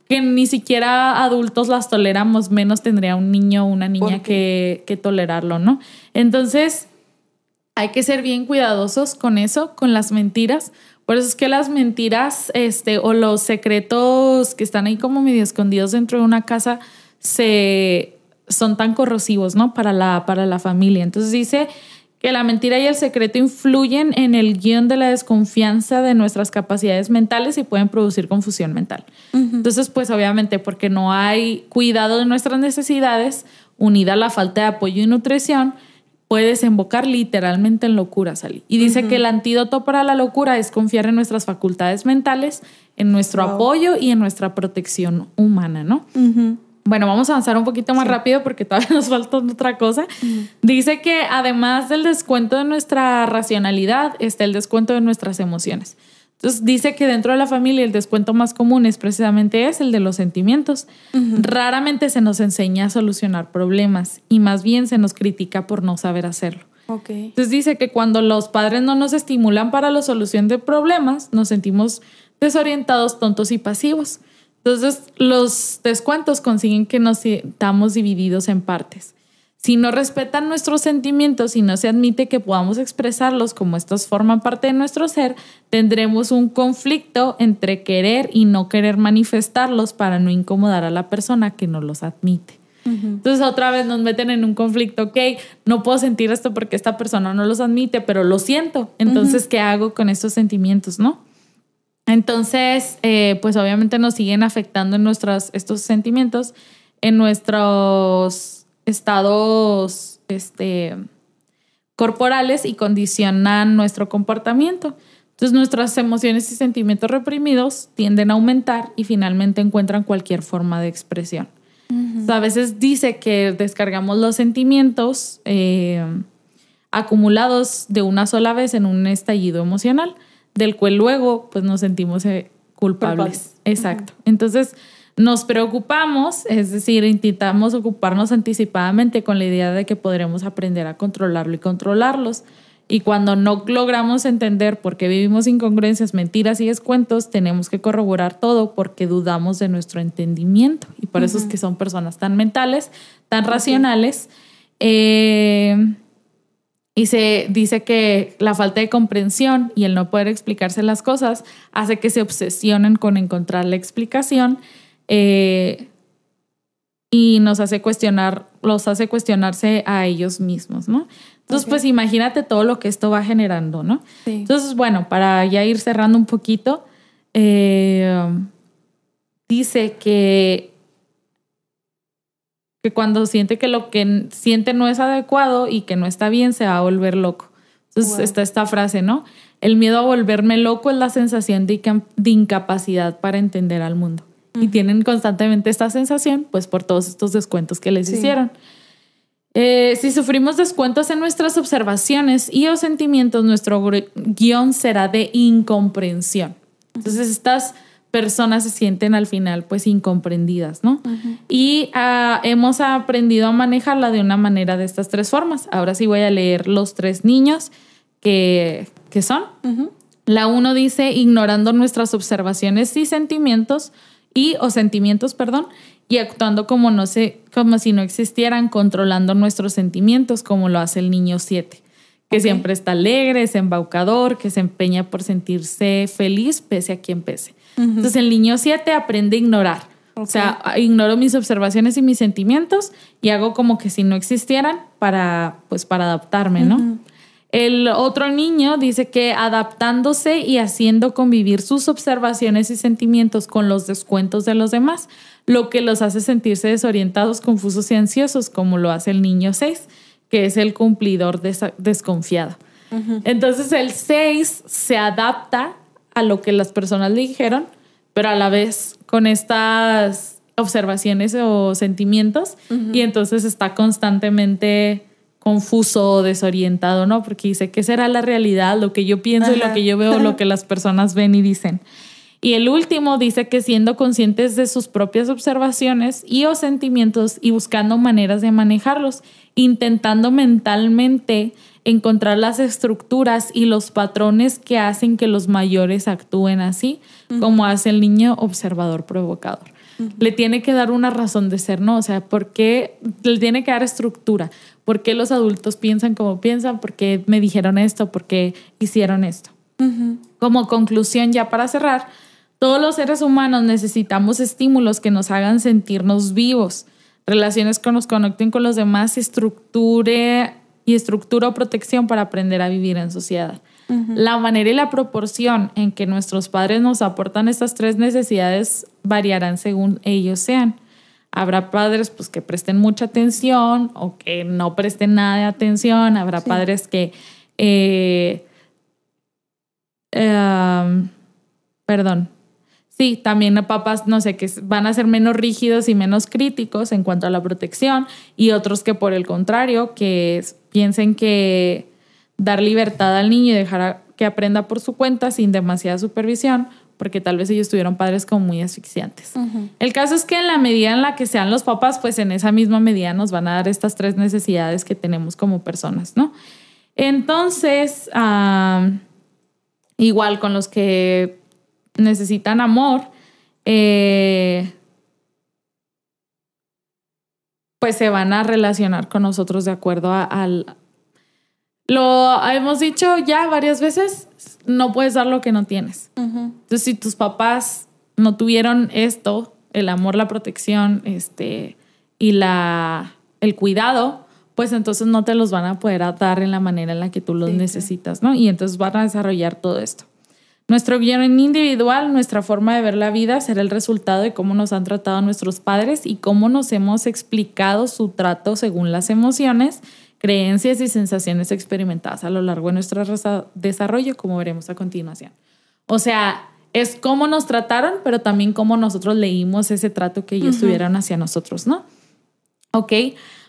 Que ni siquiera adultos las toleramos, menos tendría un niño o una niña que, que tolerarlo, ¿no? Entonces, hay que ser bien cuidadosos con eso, con las mentiras. Por eso es que las mentiras este, o los secretos que están ahí como medio escondidos dentro de una casa se, son tan corrosivos, ¿no? Para la, para la familia. Entonces dice que la mentira y el secreto influyen en el guion de la desconfianza de nuestras capacidades mentales y pueden producir confusión mental. Entonces, pues obviamente porque no hay cuidado de nuestras necesidades, unida a la falta de apoyo y nutrición, puede desembocar literalmente en locura, Sally. Y dice que el antídoto para la locura es confiar en nuestras facultades mentales, en nuestro apoyo y en nuestra protección humana, ¿no? bueno, vamos a avanzar un poquito más rápido porque todavía nos falta otra cosa. Dice que además del descuento de nuestra racionalidad, está el descuento de nuestras emociones. Entonces dice que dentro de la familia el descuento más común es precisamente es el de los sentimientos. Raramente se nos enseña a solucionar problemas y más bien se nos critica por no saber hacerlo. Entonces dice que cuando los padres no nos estimulan para la solución de problemas, nos sentimos desorientados, tontos y pasivos. Entonces los descuentos consiguen que nos estamos divididos en partes. Si no respetan nuestros sentimientos y no se admite que podamos expresarlos como estos forman parte de nuestro ser, tendremos un conflicto entre querer y no querer manifestarlos para no incomodar a la persona que no los admite. Entonces otra vez nos meten en un conflicto, ok, no puedo sentir esto porque esta persona no los admite, pero lo siento. Entonces, ¿qué hago con estos sentimientos, no? Entonces, eh, pues obviamente nos siguen afectando en nuestros, estos sentimientos, en nuestros estados este, corporales y condicionan nuestro comportamiento. Entonces nuestras emociones y sentimientos reprimidos tienden a aumentar y finalmente encuentran cualquier forma de expresión a veces dice que descargamos los sentimientos eh, acumulados de una sola vez en un estallido emocional, del cual luego pues nos sentimos eh, culpables. Exacto. Entonces nos preocupamos, es decir, intentamos ocuparnos anticipadamente con la idea de que podremos aprender a controlarlo y controlarlos. Y cuando no logramos entender por qué vivimos incongruencias, mentiras y descuentos, tenemos que corroborar todo porque dudamos de nuestro entendimiento. Y por eso es que son personas tan mentales, tan racionales. Eh, y se dice que la falta de comprensión y el no poder explicarse las cosas hace que se obsesionen con encontrar la explicación eh, y nos hace cuestionar, los hace cuestionarse a ellos mismos, ¿no? Entonces, pues imagínate todo lo que esto va generando, ¿no? Entonces, bueno, para ya ir cerrando un poquito, eh, dice que, que cuando siente que lo que siente no es adecuado y que no está bien, se va a volver loco. Entonces está esta frase, ¿no? El miedo a volverme loco es la sensación de, incapacidad para entender al mundo. Y tienen constantemente esta sensación, pues por todos estos descuentos que les hicieron. Eh, si sufrimos descuentos en nuestras observaciones y o sentimientos, nuestro guion será de incomprensión. Entonces estas personas se sienten al final pues incomprendidas, ¿no? Y ah, hemos aprendido a manejarla de una manera de estas tres formas. Ahora sí voy a leer los tres niños que, que son. La uno dice, ignorando nuestras observaciones y sentimientos, y o sentimientos, perdón, y actuando como no sé, como si no existieran, controlando nuestros sentimientos, como lo hace el niño 7, que siempre está alegre, es embaucador, que se empeña por sentirse feliz pese a quien pese. Entonces el niño 7 aprende a ignorar. O sea, ignoro mis observaciones y mis sentimientos y hago como que si no existieran para, pues, para adaptarme, ¿no? El otro niño dice que adaptándose y haciendo convivir sus observaciones y sentimientos con los descuentos de los demás, lo que los hace sentirse desorientados, confusos y ansiosos, como lo hace el niño 6, que es el cumplidor desconfiado. Entonces el 6 se adapta a lo que las personas le dijeron, pero a la vez con estas observaciones o sentimientos y entonces está constantemente confuso, desorientado, ¿no? Porque dice, ¿qué será la realidad? Lo que yo pienso y lo que yo veo, lo que las personas ven y dicen. Y el último dice que siendo conscientes de sus propias observaciones y o sentimientos y buscando maneras de manejarlos, intentando mentalmente encontrar las estructuras y los patrones que hacen que los mayores actúen así, como hace el niño observador provocador. Le tiene que dar una razón de ser, ¿no? O sea, ¿por qué le tiene que dar estructura? ¿Por qué los adultos piensan como piensan? ¿Por qué me dijeron esto? ¿Por qué hicieron esto? Como conclusión, ya para cerrar, todos los seres humanos necesitamos estímulos que nos hagan sentirnos vivos, relaciones que nos conecten con los demás, estructure y estructura o protección para aprender a vivir en sociedad. La manera y la proporción en que nuestros padres nos aportan estas tres necesidades variarán según ellos sean. Habrá padres pues, que presten mucha atención o que no presten nada de atención. Habrá padres que, eh, em, perdón, Sí, también papás, no sé, que van a ser menos rígidos y menos críticos en cuanto a la protección y otros que por el contrario, que piensen que dar libertad al niño y dejar que aprenda por su cuenta sin demasiada supervisión, porque tal vez ellos tuvieron padres como muy asfixiantes. El caso es que en la medida en la que sean los papás, pues en esa misma medida nos van a dar estas tres necesidades que tenemos como personas, ¿no? Entonces, igual con los que necesitan amor, eh, pues se van a relacionar con nosotros de acuerdo al... Lo hemos dicho ya varias veces, no puedes dar lo que no tienes. Entonces, si tus papás no tuvieron esto, el amor, la protección, este, y la, el cuidado, pues entonces no te los van a poder dar en la manera en la que tú los necesitas, ¿no? Y entonces van a desarrollar todo esto. Nuestro guion individual, nuestra forma de ver la vida, será el resultado de cómo nos han tratado nuestros padres y cómo nos hemos explicado su trato según las emociones, creencias y sensaciones experimentadas a lo largo de nuestro desarrollo, como veremos a continuación. O sea, es cómo nos trataron, pero también cómo nosotros leímos ese trato que ellos tuvieron hacia nosotros, ¿no? Ok,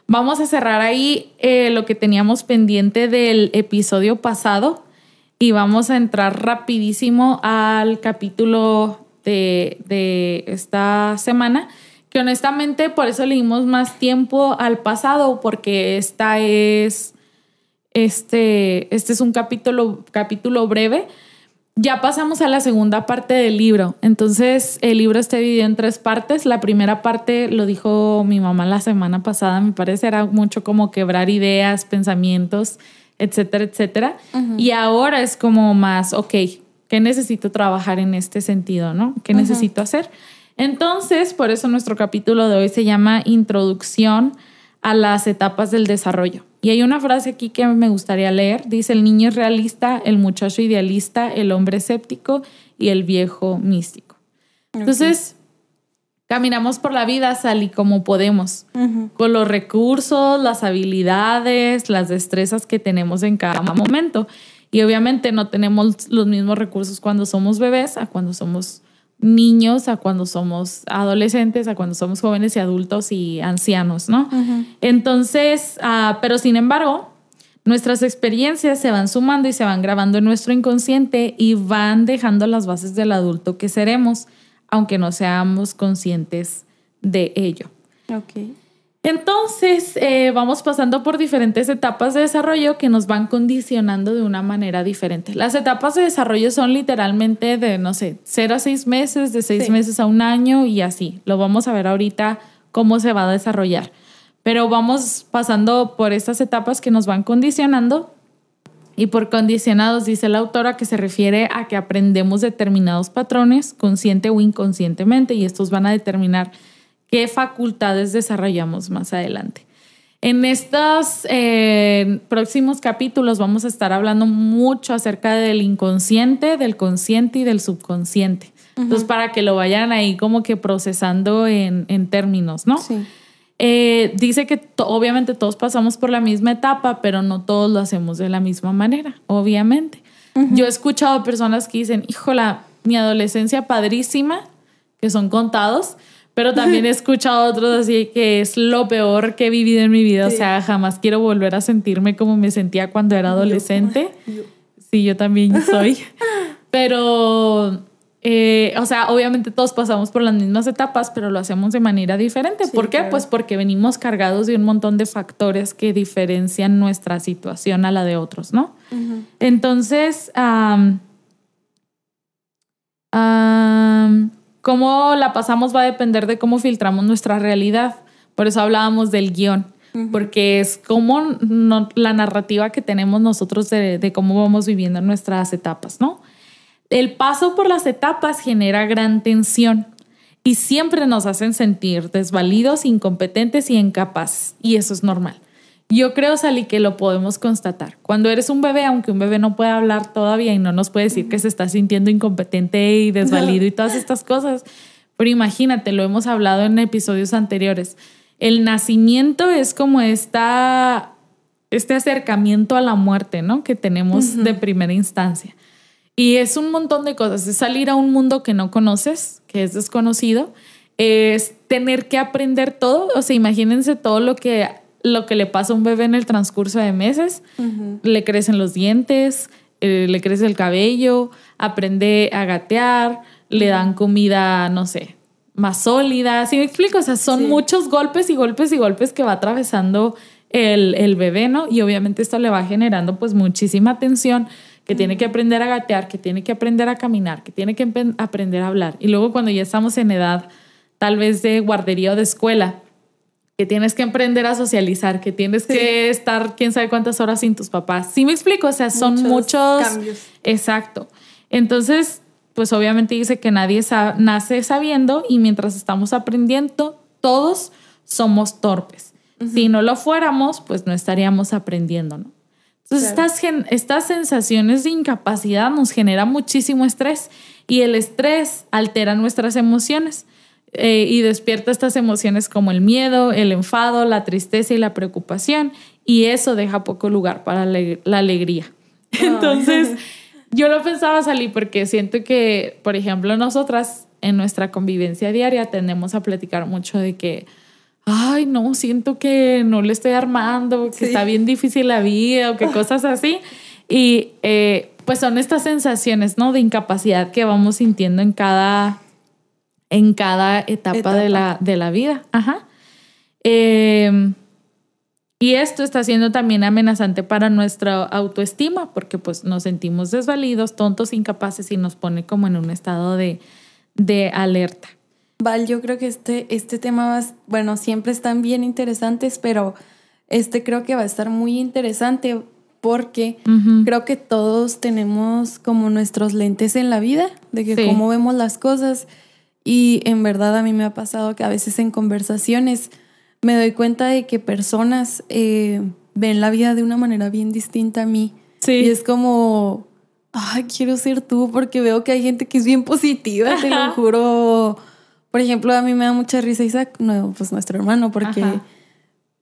vamos a cerrar ahí eh, lo que teníamos pendiente del episodio pasado y vamos a entrar rapidísimo al capítulo de, esta semana, que honestamente por eso leímos más tiempo al pasado, porque esta es, este, este es un capítulo, capítulo breve. Ya pasamos a la segunda parte del libro. Entonces, el libro está dividido en tres partes. La primera parte, lo dijo mi mamá la semana pasada, me parece, era mucho como quebrar ideas, pensamientos etcétera, etcétera. Y ahora es como más, ok, ¿qué necesito trabajar en este sentido, no? ¿Qué necesito hacer? Entonces, por eso nuestro capítulo de hoy se llama Introducción a las etapas del desarrollo. Y hay una frase aquí que me gustaría leer. Dice, el niño es realista, el muchacho idealista, el hombre escéptico y el viejo místico. Entonces, caminamos por la vida, Sally, como podemos, con los recursos, las habilidades, las destrezas que tenemos en cada momento. Y obviamente no tenemos los mismos recursos cuando somos bebés a cuando somos niños, a cuando somos adolescentes, a cuando somos jóvenes y adultos y ancianos, ¿no? Entonces, ah, pero sin embargo, nuestras experiencias se van sumando y se van grabando en nuestro inconsciente y van dejando las bases del adulto que seremos aunque no seamos conscientes de ello. Entonces, eh, vamos pasando por diferentes etapas de desarrollo que nos van condicionando de una manera diferente. Las etapas de desarrollo son literalmente de, no sé, 0 a 6 meses, de 6 meses a un año y así. Lo vamos a ver ahorita cómo se va a desarrollar. Pero vamos pasando por estas etapas que nos van condicionando y por condicionados dice la autora que se refiere a que aprendemos determinados patrones consciente o inconscientemente y estos van a determinar qué facultades desarrollamos más adelante. En estos eh, próximos capítulos vamos a estar hablando mucho acerca del inconsciente, del consciente y del subconsciente. Entonces, para que lo vayan ahí como que procesando en, en términos, ¿no? Sí. Eh, dice que obviamente todos pasamos por la misma etapa, pero no todos lo hacemos de la misma manera, obviamente. Yo he escuchado personas que dicen, híjola, mi adolescencia padrísima, que son contados, pero también he escuchado otros así que es lo peor que he vivido en mi vida, o sea, jamás quiero volver a sentirme como me sentía cuando era adolescente. Sí, yo también soy. Pero eh, o sea, obviamente todos pasamos por las mismas etapas, pero lo hacemos de manera diferente. ¿Por qué? Pues porque venimos cargados de un montón de factores que diferencian nuestra situación a la de otros, ¿no? Entonces, cómo la pasamos va a depender de cómo filtramos nuestra realidad. Por eso hablábamos del guion, porque es como la narrativa que tenemos nosotros de, de cómo vamos viviendo nuestras etapas, ¿no? El paso por las etapas genera gran tensión y siempre nos hacen sentir desvalidos, incompetentes y incapaces. Y eso es normal. Yo creo, Sally, que lo podemos constatar. Cuando eres un bebé, aunque un bebé no puede hablar todavía y no nos puede decir que se está sintiendo incompetente y desvalido y todas estas cosas, pero imagínate, lo hemos hablado en episodios anteriores. El nacimiento es como esta, este acercamiento a la muerte, ¿no? Que tenemos de primera instancia. Y es un montón de cosas. Es salir a un mundo que no conoces, que es desconocido. Es tener que aprender todo. O sea, imagínense todo lo que, lo que le pasa a un bebé en el transcurso de meses. Le crecen los dientes, eh, le crece el cabello, aprende a gatear, le dan comida, no sé, más sólida. ¿Sí me explico? O sea, son muchos golpes y golpes y golpes que va atravesando el, el, bebé, ¿no? Y obviamente esto le va generando pues muchísima tensión que tiene que aprender a gatear, que tiene que aprender a caminar, que tiene que aprender a hablar. Y luego cuando ya estamos en edad tal vez de guardería o de escuela, que tienes que aprender a socializar, que tienes que estar quién sabe cuántas horas sin tus papás. ¿Sí me explico? O sea, son muchos, cambios. Exacto. Entonces, pues obviamente dice que nadie nace sabiendo y mientras estamos aprendiendo, todos somos torpes. Si no lo fuéramos, pues no estaríamos aprendiendo, ¿no? Entonces, estas, estas sensaciones de incapacidad nos generan muchísimo estrés y el estrés altera nuestras emociones eh, y despierta estas emociones como el miedo, el enfado, la tristeza y la preocupación y eso deja poco lugar para la alegría. Entonces, yo lo pensaba salir porque siento que, por ejemplo, nosotras en nuestra convivencia diaria tendemos a platicar mucho de que ay, no, siento que no le estoy armando, que está bien difícil la vida o que cosas así. Y eh, pues son estas sensaciones, ¿no? De incapacidad que vamos sintiendo en cada, en cada etapa, De, la, de la vida. Ajá. Em, y esto está siendo también amenazante para nuestra autoestima porque pues nos sentimos desvalidos, tontos, incapaces y nos pone como en un estado de, de alerta. Val, yo creo que este, este tema, va, bueno, siempre están bien interesantes, pero este creo que va a estar muy interesante porque creo que todos tenemos como nuestros lentes en la vida, de que cómo vemos las cosas. Y en verdad a mí me ha pasado que a veces en conversaciones me doy cuenta de que personas eh, ven la vida de una manera bien distinta a mí. Sí. Y es como, ay, quiero ser tú porque veo que hay gente que es bien positiva, te lo juro por ejemplo, a mí me da mucha risa Isaac, no, pues nuestro hermano, porque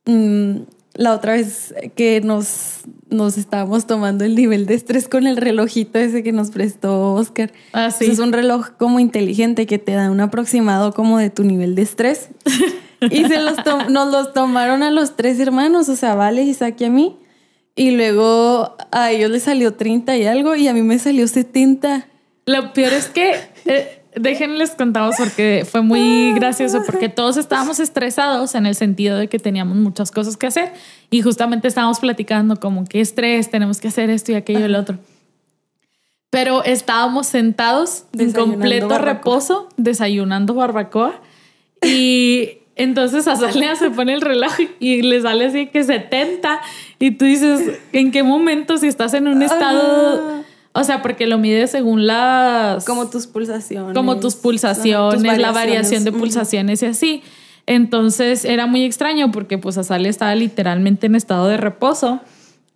mm, la otra vez que nos, nos estábamos tomando el nivel de estrés con el relojito ese que nos prestó Oscar. Ah, sí. Es un reloj como inteligente que te da un aproximado como de tu nivel de estrés. y se los nos los tomaron a los tres hermanos, o sea, Vale, Isaac y a mí. Y luego a ellos les salió 30 y algo y a mí me salió 70. Lo peor es que... Eh, déjenles contamos porque fue muy gracioso porque todos estábamos estresados en el sentido de que teníamos muchas cosas que hacer y justamente estábamos platicando como qué estrés, tenemos que hacer esto y aquello y el otro. Pero estábamos sentados en completo reposo, desayunando barbacoa y entonces Azalea se pone el reloj y le sale así que 70 y tú dices, ¿en qué momento si estás en un estado... O sea, porque lo mide según las... Como tus pulsaciones. Como tus pulsaciones, la variación de pulsaciones y así. Entonces era muy extraño porque pues Azalea estaba literalmente en estado de reposo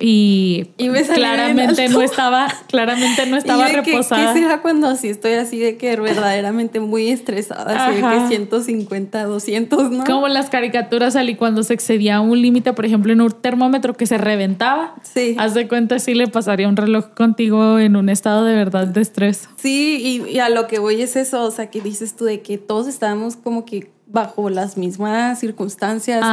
y, claramente no estaba claramente no estaba reposada. ¿qué, será cuando así estoy así de que verdaderamente muy estresada, así de que 150, 200, ¿no? Como las caricaturas salí cuando se excedía un límite, por ejemplo, en un termómetro que se reventaba. Sí. Haz de cuenta si le pasaría un reloj contigo en un estado de verdad de estrés. Sí, y, y a lo que voy es eso, o sea, que dices tú de que todos estábamos como que bajo las mismas circunstancias.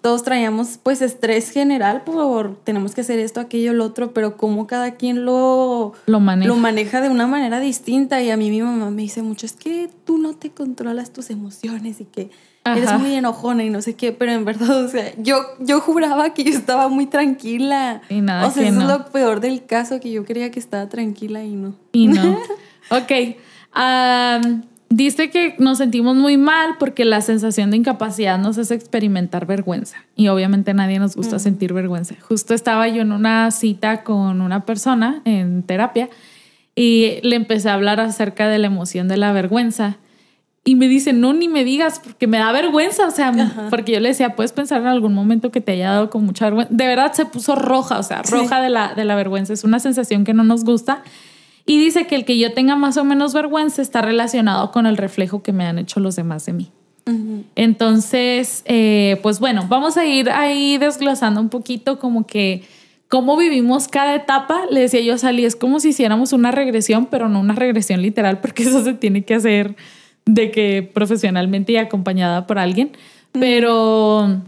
Todos traíamos pues estrés general por tenemos que hacer esto, aquello, lo otro, pero como cada quien lo, lo, maneja. lo maneja de una manera distinta. Y a mí mi mamá me dice mucho, es que tú no te controlas tus emociones y que eres muy enojona y no sé qué, pero en verdad, o sea, yo, yo juraba que yo estaba muy tranquila. Y nada, o sea, eso es lo peor del caso, que yo creía que estaba tranquila y no. Y no. ok. Um, Dice que nos sentimos muy mal porque la sensación de incapacidad nos hace experimentar vergüenza y obviamente a nadie nos gusta mm. sentir vergüenza. Justo estaba yo en una cita con una persona en terapia y le empecé a hablar acerca de la emoción de la vergüenza y me dice, no, ni me digas porque me da vergüenza, o sea, porque yo le decía, puedes pensar en algún momento que te haya dado con mucha vergüenza. De verdad se puso roja, o sea, roja de, la, de la vergüenza. Es una sensación que no nos gusta y dice que el que yo tenga más o menos vergüenza está relacionado con el reflejo que me han hecho los demás de mí. Entonces, eh, pues bueno, vamos a ir ahí desglosando un poquito como que cómo vivimos cada etapa, le decía yo a Sally, es como si hiciéramos una regresión, pero no una regresión literal, porque eso se tiene que hacer de que profesionalmente y acompañada por alguien, pero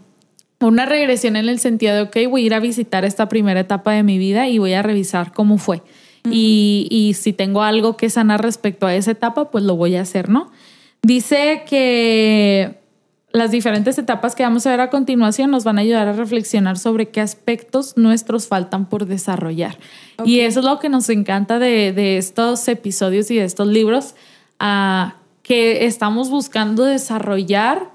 una regresión en el sentido de, ok, voy a ir a visitar esta primera etapa de mi vida y voy a revisar cómo fue. Y, y, si tengo algo que sanar respecto a esa etapa, pues lo voy a hacer, ¿no? Dice que las diferentes etapas que vamos a ver a continuación nos van a ayudar a reflexionar sobre qué aspectos nuestros faltan por desarrollar. Y eso es lo que nos encanta de, de estos episodios y de estos libros, uh, que estamos buscando desarrollar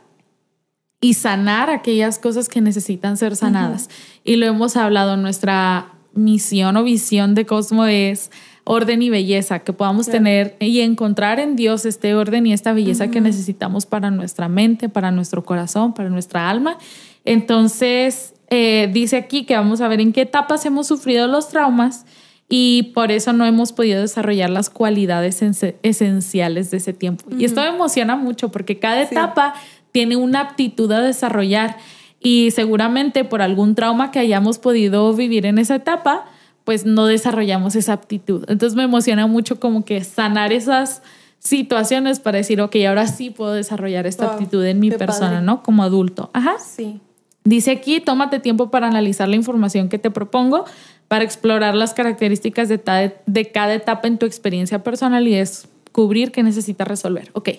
y sanar aquellas cosas que necesitan ser sanadas. Y lo hemos hablado, nuestra misión o visión de Cosmo es orden y belleza, que podamos tener y encontrar en Dios este orden y esta belleza que necesitamos para nuestra mente, para nuestro corazón, para nuestra alma. Entonces, eh, dice aquí que vamos a ver en qué etapas hemos sufrido los traumas y por eso no hemos podido desarrollar las cualidades esenciales de ese tiempo. Y esto me emociona mucho porque cada etapa tiene una aptitud a desarrollar y seguramente por algún trauma que hayamos podido vivir en esa etapa, pues no desarrollamos esa aptitud. Entonces me emociona mucho como que sanar esas situaciones para decir, ok, ahora sí puedo desarrollar esta aptitud en mi persona, ¿no? Como adulto. Ajá. Sí. Dice aquí, tómate tiempo para analizar la información que te propongo, para explorar las características de, de cada etapa en tu experiencia personal y descubrir qué necesitas resolver. Ok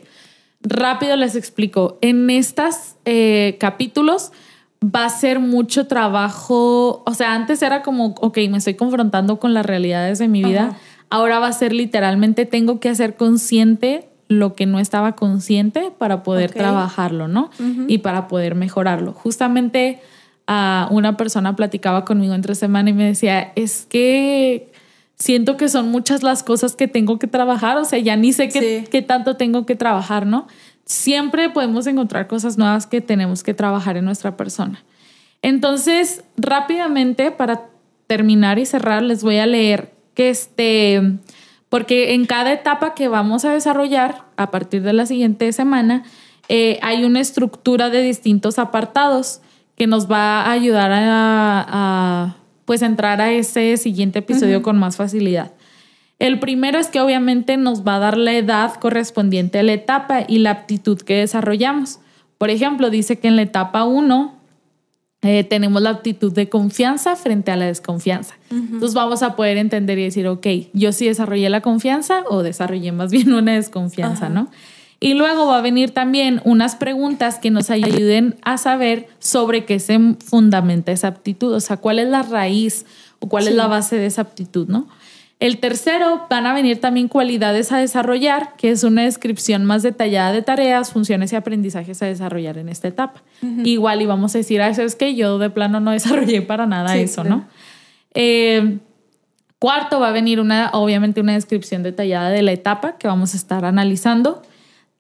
rápido les explico. En estos eh, capítulos va a ser mucho trabajo. O sea, antes era como, ok, me estoy confrontando con las realidades de mi vida. Ahora va a ser literalmente, tengo que hacer consciente lo que no estaba consciente para poder trabajarlo, ¿no? Y para poder mejorarlo. Justamente a una persona platicaba conmigo entre semana y me decía, es que siento que son muchas las cosas que tengo que trabajar, o sea, ya ni sé qué, qué tanto tengo que trabajar, ¿no? Siempre podemos encontrar cosas nuevas que tenemos que trabajar en nuestra persona. Entonces, rápidamente, para terminar y cerrar, les voy a leer que este, porque en cada etapa que vamos a desarrollar a partir de la siguiente semana, eh, hay una estructura de distintos apartados que nos va a ayudar a pues entrar a ese siguiente episodio con más facilidad. El primero es que obviamente nos va a dar la edad correspondiente a la etapa y la aptitud que desarrollamos. Por ejemplo, dice que en la etapa 1 eh, tenemos la aptitud de confianza frente a la desconfianza. Entonces vamos a poder entender y decir, ok, yo sí desarrollé la confianza o desarrollé más bien una desconfianza, ¿no? Y luego va a venir también unas preguntas que nos ayuden a saber sobre qué se fundamenta esa aptitud, o sea, cuál es la raíz o cuál es la base de esa aptitud, ¿no? El tercero, van a venir también cualidades a desarrollar, que es una descripción más detallada de tareas, funciones y aprendizajes a desarrollar en esta etapa. Igual y vamos a decir, ah, eso es que yo de plano no desarrollé para nada eso, ¿no? Eh, cuarto, va a venir una, obviamente una descripción detallada de la etapa que vamos a estar analizando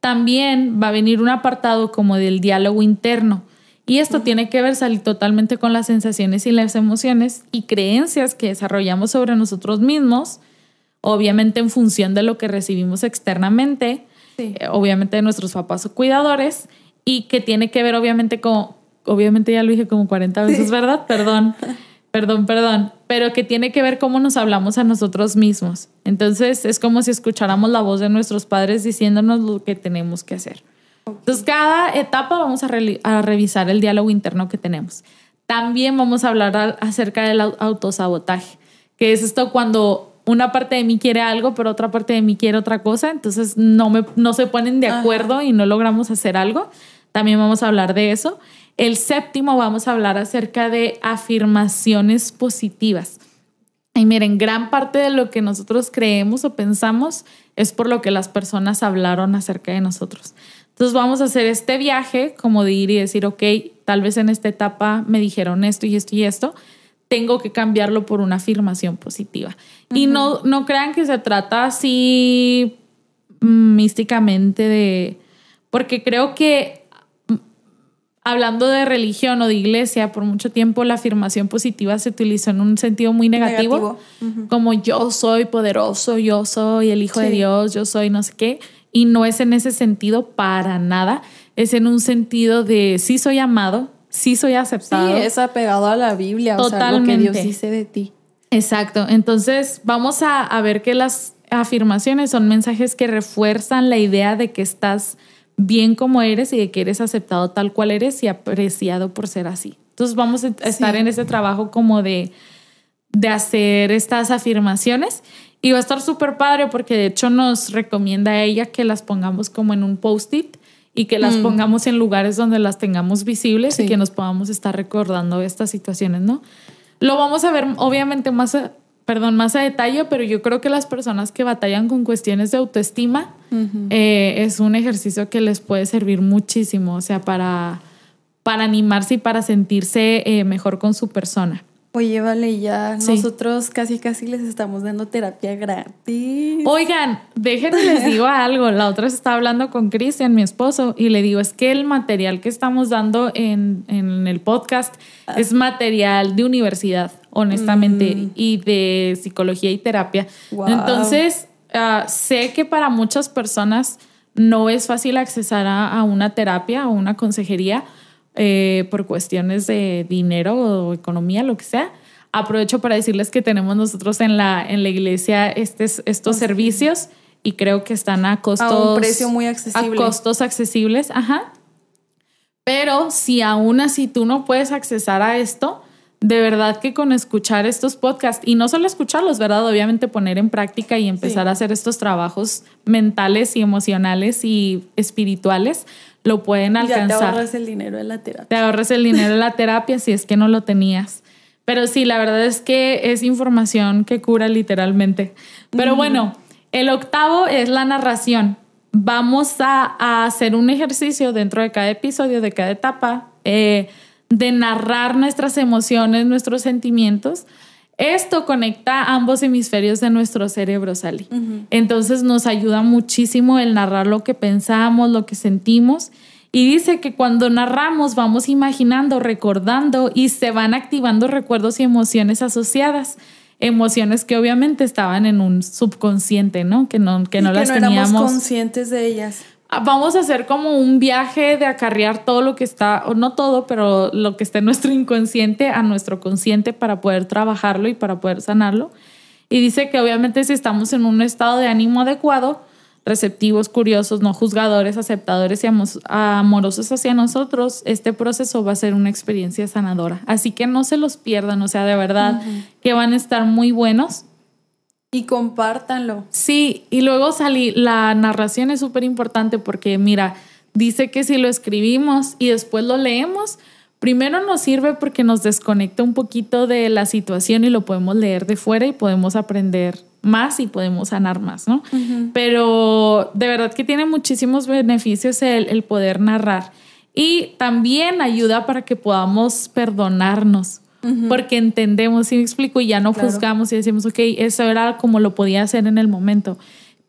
también va a venir un apartado como del diálogo interno. Y esto tiene que ver salir totalmente con las sensaciones y las emociones y creencias que desarrollamos sobre nosotros mismos, obviamente en función de lo que recibimos externamente, eh, obviamente de nuestros papás o cuidadores, y que tiene que ver obviamente con, obviamente ya lo dije como 40 veces, ¿verdad? Perdón. perdón, perdón, pero que tiene que ver cómo nos hablamos a nosotros mismos. Entonces es como si escucháramos la voz de nuestros padres diciéndonos lo que tenemos que hacer. Entonces cada etapa vamos a, revisar el diálogo interno que tenemos. También vamos a hablar acerca del autosabotaje, que es esto cuando una parte de mí quiere algo, pero otra parte de mí quiere otra cosa, entonces no, me, no se ponen de acuerdo y no logramos hacer algo. También vamos a hablar de eso. El séptimo vamos a hablar acerca de afirmaciones positivas. Y miren, gran parte de lo que nosotros creemos o pensamos es por lo que las personas hablaron acerca de nosotros. Entonces vamos a hacer este viaje como de ir y decir, ok, tal vez en esta etapa me dijeron esto y esto y esto, tengo que cambiarlo por una afirmación positiva. Y no, no crean que se trata así místicamente de, porque creo que hablando de religión o de iglesia, por mucho tiempo la afirmación positiva se utilizó en un sentido muy negativo, como yo soy poderoso, yo soy el Hijo de Dios, yo soy no sé qué, y no es en ese sentido para nada, es en un sentido de sí soy amado, sí soy aceptado. Sí, es apegado a la Biblia, Totalmente. o sea, lo que Dios dice de ti. Exacto. Entonces, vamos a, a ver que las afirmaciones son mensajes que refuerzan la idea de que estás bien como eres y de que eres aceptado tal cual eres y apreciado por ser así. Entonces vamos a estar en ese trabajo como de, de hacer estas afirmaciones y va a estar súper padre porque de hecho nos recomienda a ella que las pongamos como en un post-it y que las mm. pongamos en lugares donde las tengamos visibles y que nos podamos estar recordando estas situaciones, ¿no? Lo vamos a ver obviamente más perdón, más a detalle, pero yo creo que las personas que batallan con cuestiones de autoestima eh, es un ejercicio que les puede servir muchísimo, o sea, para, para animarse y para sentirse eh, mejor con su persona. Oye, vale, ya nosotros casi casi les estamos dando terapia gratis. Oigan, déjenme les digo algo. La otra se estaba hablando con Cristian, mi esposo, y le digo, es que el material que estamos dando en, el podcast ah. es material de universidad, honestamente, mm. y de psicología y terapia. Entonces, ah, sé que para muchas personas no es fácil accesar a, a una terapia o una consejería eh, por cuestiones de dinero o economía, lo que sea. Aprovecho para decirles que tenemos nosotros en la, en la iglesia estos, estos servicios y creo que están a costos... A un precio muy accesible. A costos accesibles, ajá. Pero si aún así tú no puedes accesar a esto, de verdad que con escuchar estos podcasts, y no solo escucharlos, ¿verdad? Obviamente poner en práctica y empezar a hacer estos trabajos mentales y emocionales y espirituales, lo pueden alcanzar. Ya te ahorras el dinero de la terapia. Te ahorras el dinero de la terapia si es que no lo tenías. Pero sí, la verdad es que es información que cura literalmente. Pero bueno, el octavo es la narración. Vamos a, hacer un ejercicio dentro de cada episodio, de cada etapa, eh, de narrar nuestras emociones, nuestros sentimientos esto conecta ambos hemisferios de nuestro cerebro, Sally. Entonces nos ayuda muchísimo el narrar lo que pensamos, lo que sentimos. Y dice que cuando narramos vamos imaginando, recordando y se van activando recuerdos y emociones asociadas. Emociones que obviamente estaban en un subconsciente, ¿no? Que no, que no las no teníamos. conscientes de ellas vamos a hacer como un viaje de acarrear todo lo que está, o no todo, pero lo que está en nuestro inconsciente a nuestro consciente para poder trabajarlo y para poder sanarlo. Y dice que obviamente si estamos en un estado de ánimo adecuado, receptivos, curiosos, no juzgadores, aceptadores y amorosos hacia nosotros, este proceso va a ser una experiencia sanadora. Así que no se los pierdan, o sea, de verdad que van a estar muy buenos y compártanlo. Sí, y luego salí, la narración es súper importante porque mira, dice que si lo escribimos y después lo leemos, primero nos sirve porque nos desconecta un poquito de la situación y lo podemos leer de fuera y podemos aprender más y podemos sanar más, ¿no? Pero de verdad que tiene muchísimos beneficios el, el poder narrar. Y también ayuda para que podamos perdonarnos porque entendemos, y me explico, y ya no juzgamos y decimos, ok, eso era como lo podía hacer en el momento,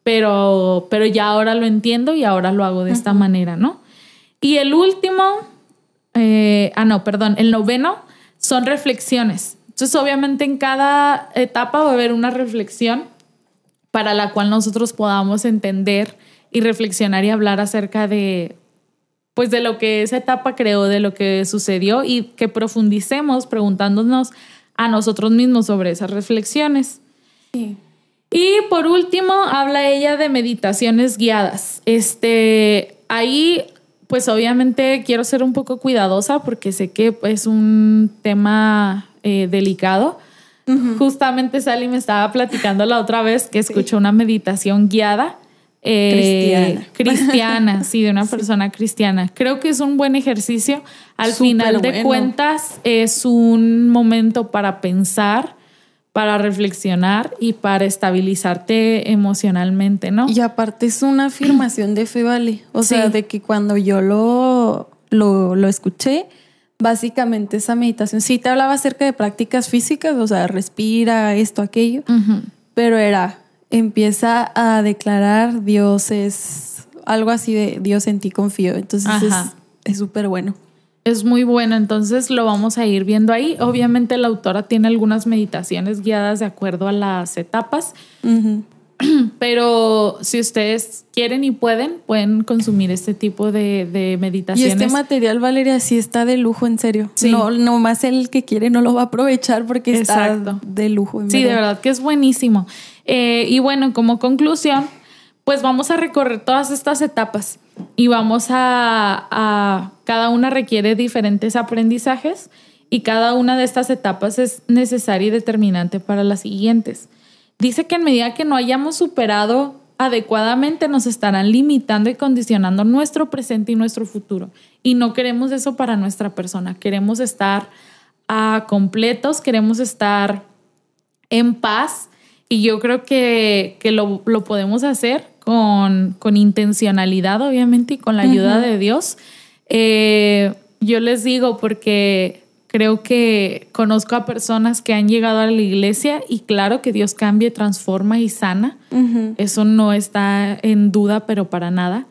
pero, pero ya ahora lo entiendo y ahora lo hago de esta manera, ¿no? Y el último, eh, ah, no, perdón, el noveno son reflexiones. Entonces, obviamente en cada etapa va a haber una reflexión para la cual nosotros podamos entender y reflexionar y hablar acerca de, pues de lo que esa etapa creó, de lo que sucedió y que profundicemos preguntándonos a nosotros mismos sobre esas reflexiones. Y por último, habla ella de meditaciones guiadas. Este, ahí, pues obviamente quiero ser un poco cuidadosa porque sé que es un tema eh, delicado. Justamente Sally me estaba platicando la otra vez que escuchó una meditación guiada. Eh, cristiana, sí, de una persona cristiana. Creo que es un buen ejercicio. Al final de cuentas, es un momento para pensar, para reflexionar y para estabilizarte emocionalmente, ¿no? Y aparte es una afirmación de fe, vale. O sea, de que cuando yo lo, lo, escuché, básicamente esa meditación, sí te hablaba acerca de prácticas físicas, o sea, respira, esto, aquello, pero era empieza a declarar Dios es algo así de Dios en ti confío. Entonces es súper bueno. Es muy bueno, entonces lo vamos a ir viendo ahí. Obviamente la autora tiene algunas meditaciones guiadas de acuerdo a las etapas. Pero si ustedes quieren y pueden, pueden consumir este tipo de, de meditaciones. Y este material, Valeria, sí está de lujo, en serio. Sí. No, más el que quiere no lo va a aprovechar porque está de lujo. En sí, de verdad que es buenísimo. Eh, y bueno, como conclusión, pues vamos a recorrer todas estas etapas y vamos a, a, cada una requiere diferentes aprendizajes y cada una de estas etapas es necesaria y determinante para las siguientes. Dice que en medida que no hayamos superado adecuadamente nos estarán limitando y condicionando nuestro presente y nuestro futuro. Y no queremos eso para nuestra persona. Queremos estar a completos, queremos estar en paz. Y yo creo que, lo, podemos hacer con, intencionalidad, obviamente, y con la ayuda de Dios. Eh, yo les digo porque Creo que conozco a personas que han llegado a la iglesia y claro que Dios cambia, transforma y sana. Eso no está en duda, pero para nada.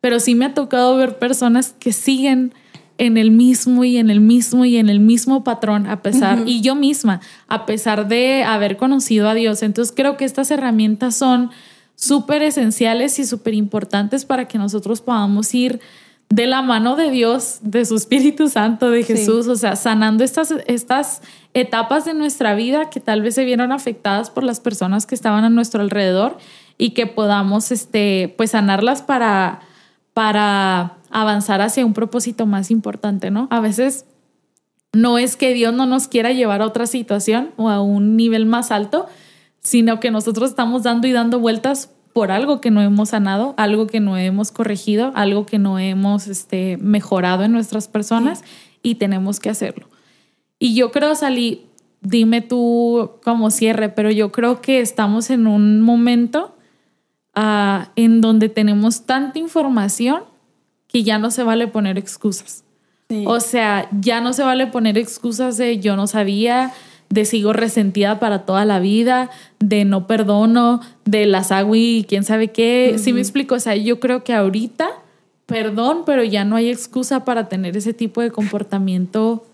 Pero sí me ha tocado ver personas que siguen en el mismo y en el mismo y en el mismo patrón, a pesar, y yo misma, a pesar de haber conocido a Dios. Entonces creo que estas herramientas son súper esenciales y súper importantes para que nosotros podamos ir de la mano de Dios, de su Espíritu Santo, de Jesús, o sea, sanando estas, estas etapas de nuestra vida que tal vez se vieron afectadas por las personas que estaban a nuestro alrededor y que podamos, este, pues, sanarlas para, para avanzar hacia un propósito más importante, ¿no? A veces no es que Dios no nos quiera llevar a otra situación o a un nivel más alto, sino que nosotros estamos dando y dando vueltas por algo que no hemos sanado, algo que no hemos corregido, algo que no hemos este, mejorado en nuestras personas y tenemos que hacerlo. Y yo creo, Salí, dime tú como cierre, pero yo creo que estamos en un momento ah, en donde tenemos tanta información que ya no se vale poner excusas. O sea, ya no se vale poner excusas de yo no sabía, de sigo resentida para toda la vida, de no perdono, de las hago y quién sabe qué. Si me explico, o sea, yo creo que ahorita, perdón, pero ya no hay excusa para tener ese tipo de comportamiento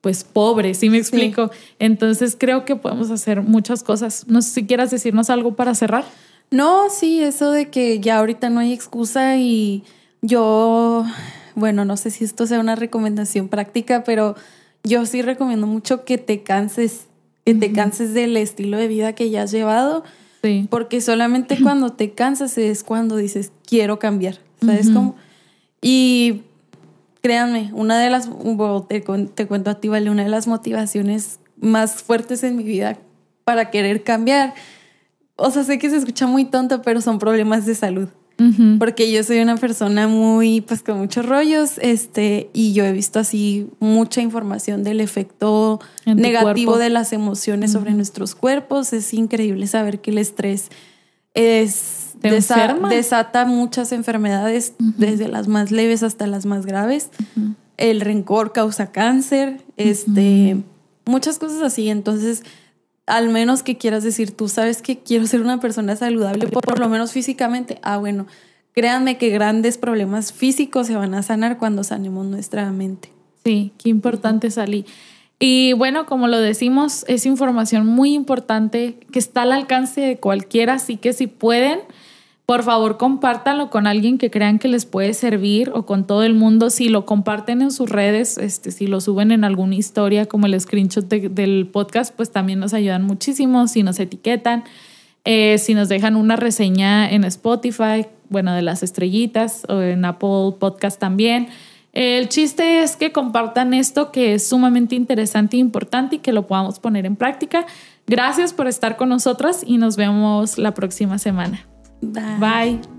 pues pobre, si me explico. Entonces creo que podemos hacer muchas cosas. No sé si quieras decirnos algo para cerrar. No, sí, eso de que ya ahorita no hay excusa y yo, bueno, no sé si esto sea una recomendación práctica, pero yo sí recomiendo mucho que te canses, que te canses del estilo de vida que ya has llevado. Sí. Porque solamente cuando te cansas es cuando dices, quiero cambiar. ¿Sabes cómo? Y créanme, una de las, te, te cuento a ti, Vale, una de las motivaciones más fuertes en mi vida para querer cambiar. O sea, sé que se escucha muy tonto, pero son problemas de salud porque yo soy una persona muy, pues con muchos rollos, este, y yo he visto así mucha información del efecto negativo de las emociones sobre nuestros cuerpos. Es increíble saber que el estrés es desata muchas enfermedades, desde las más leves hasta las más graves. El rencor causa cáncer, este, muchas cosas así. Entonces, al menos que quieras decir, tú sabes que quiero ser una persona saludable, por, lo menos físicamente. Ah, bueno, créanme que grandes problemas físicos se van a sanar cuando sanemos nuestra mente. Sí, qué importante salí. Y bueno, como lo decimos, es información muy importante que está al alcance de cualquiera, así que si pueden, por favor, compártanlo con alguien que crean que les puede servir o con todo el mundo. Si lo comparten en sus redes, este, si lo suben en alguna historia como el screenshot del podcast, pues también nos ayudan muchísimo. Si nos etiquetan, eh, si nos dejan una reseña en Spotify, bueno, de las estrellitas o en Apple Podcast también. El chiste es que compartan esto que es sumamente interesante e importante y que lo podamos poner en práctica. Gracias por estar con nosotras y nos vemos la próxima semana. Bye.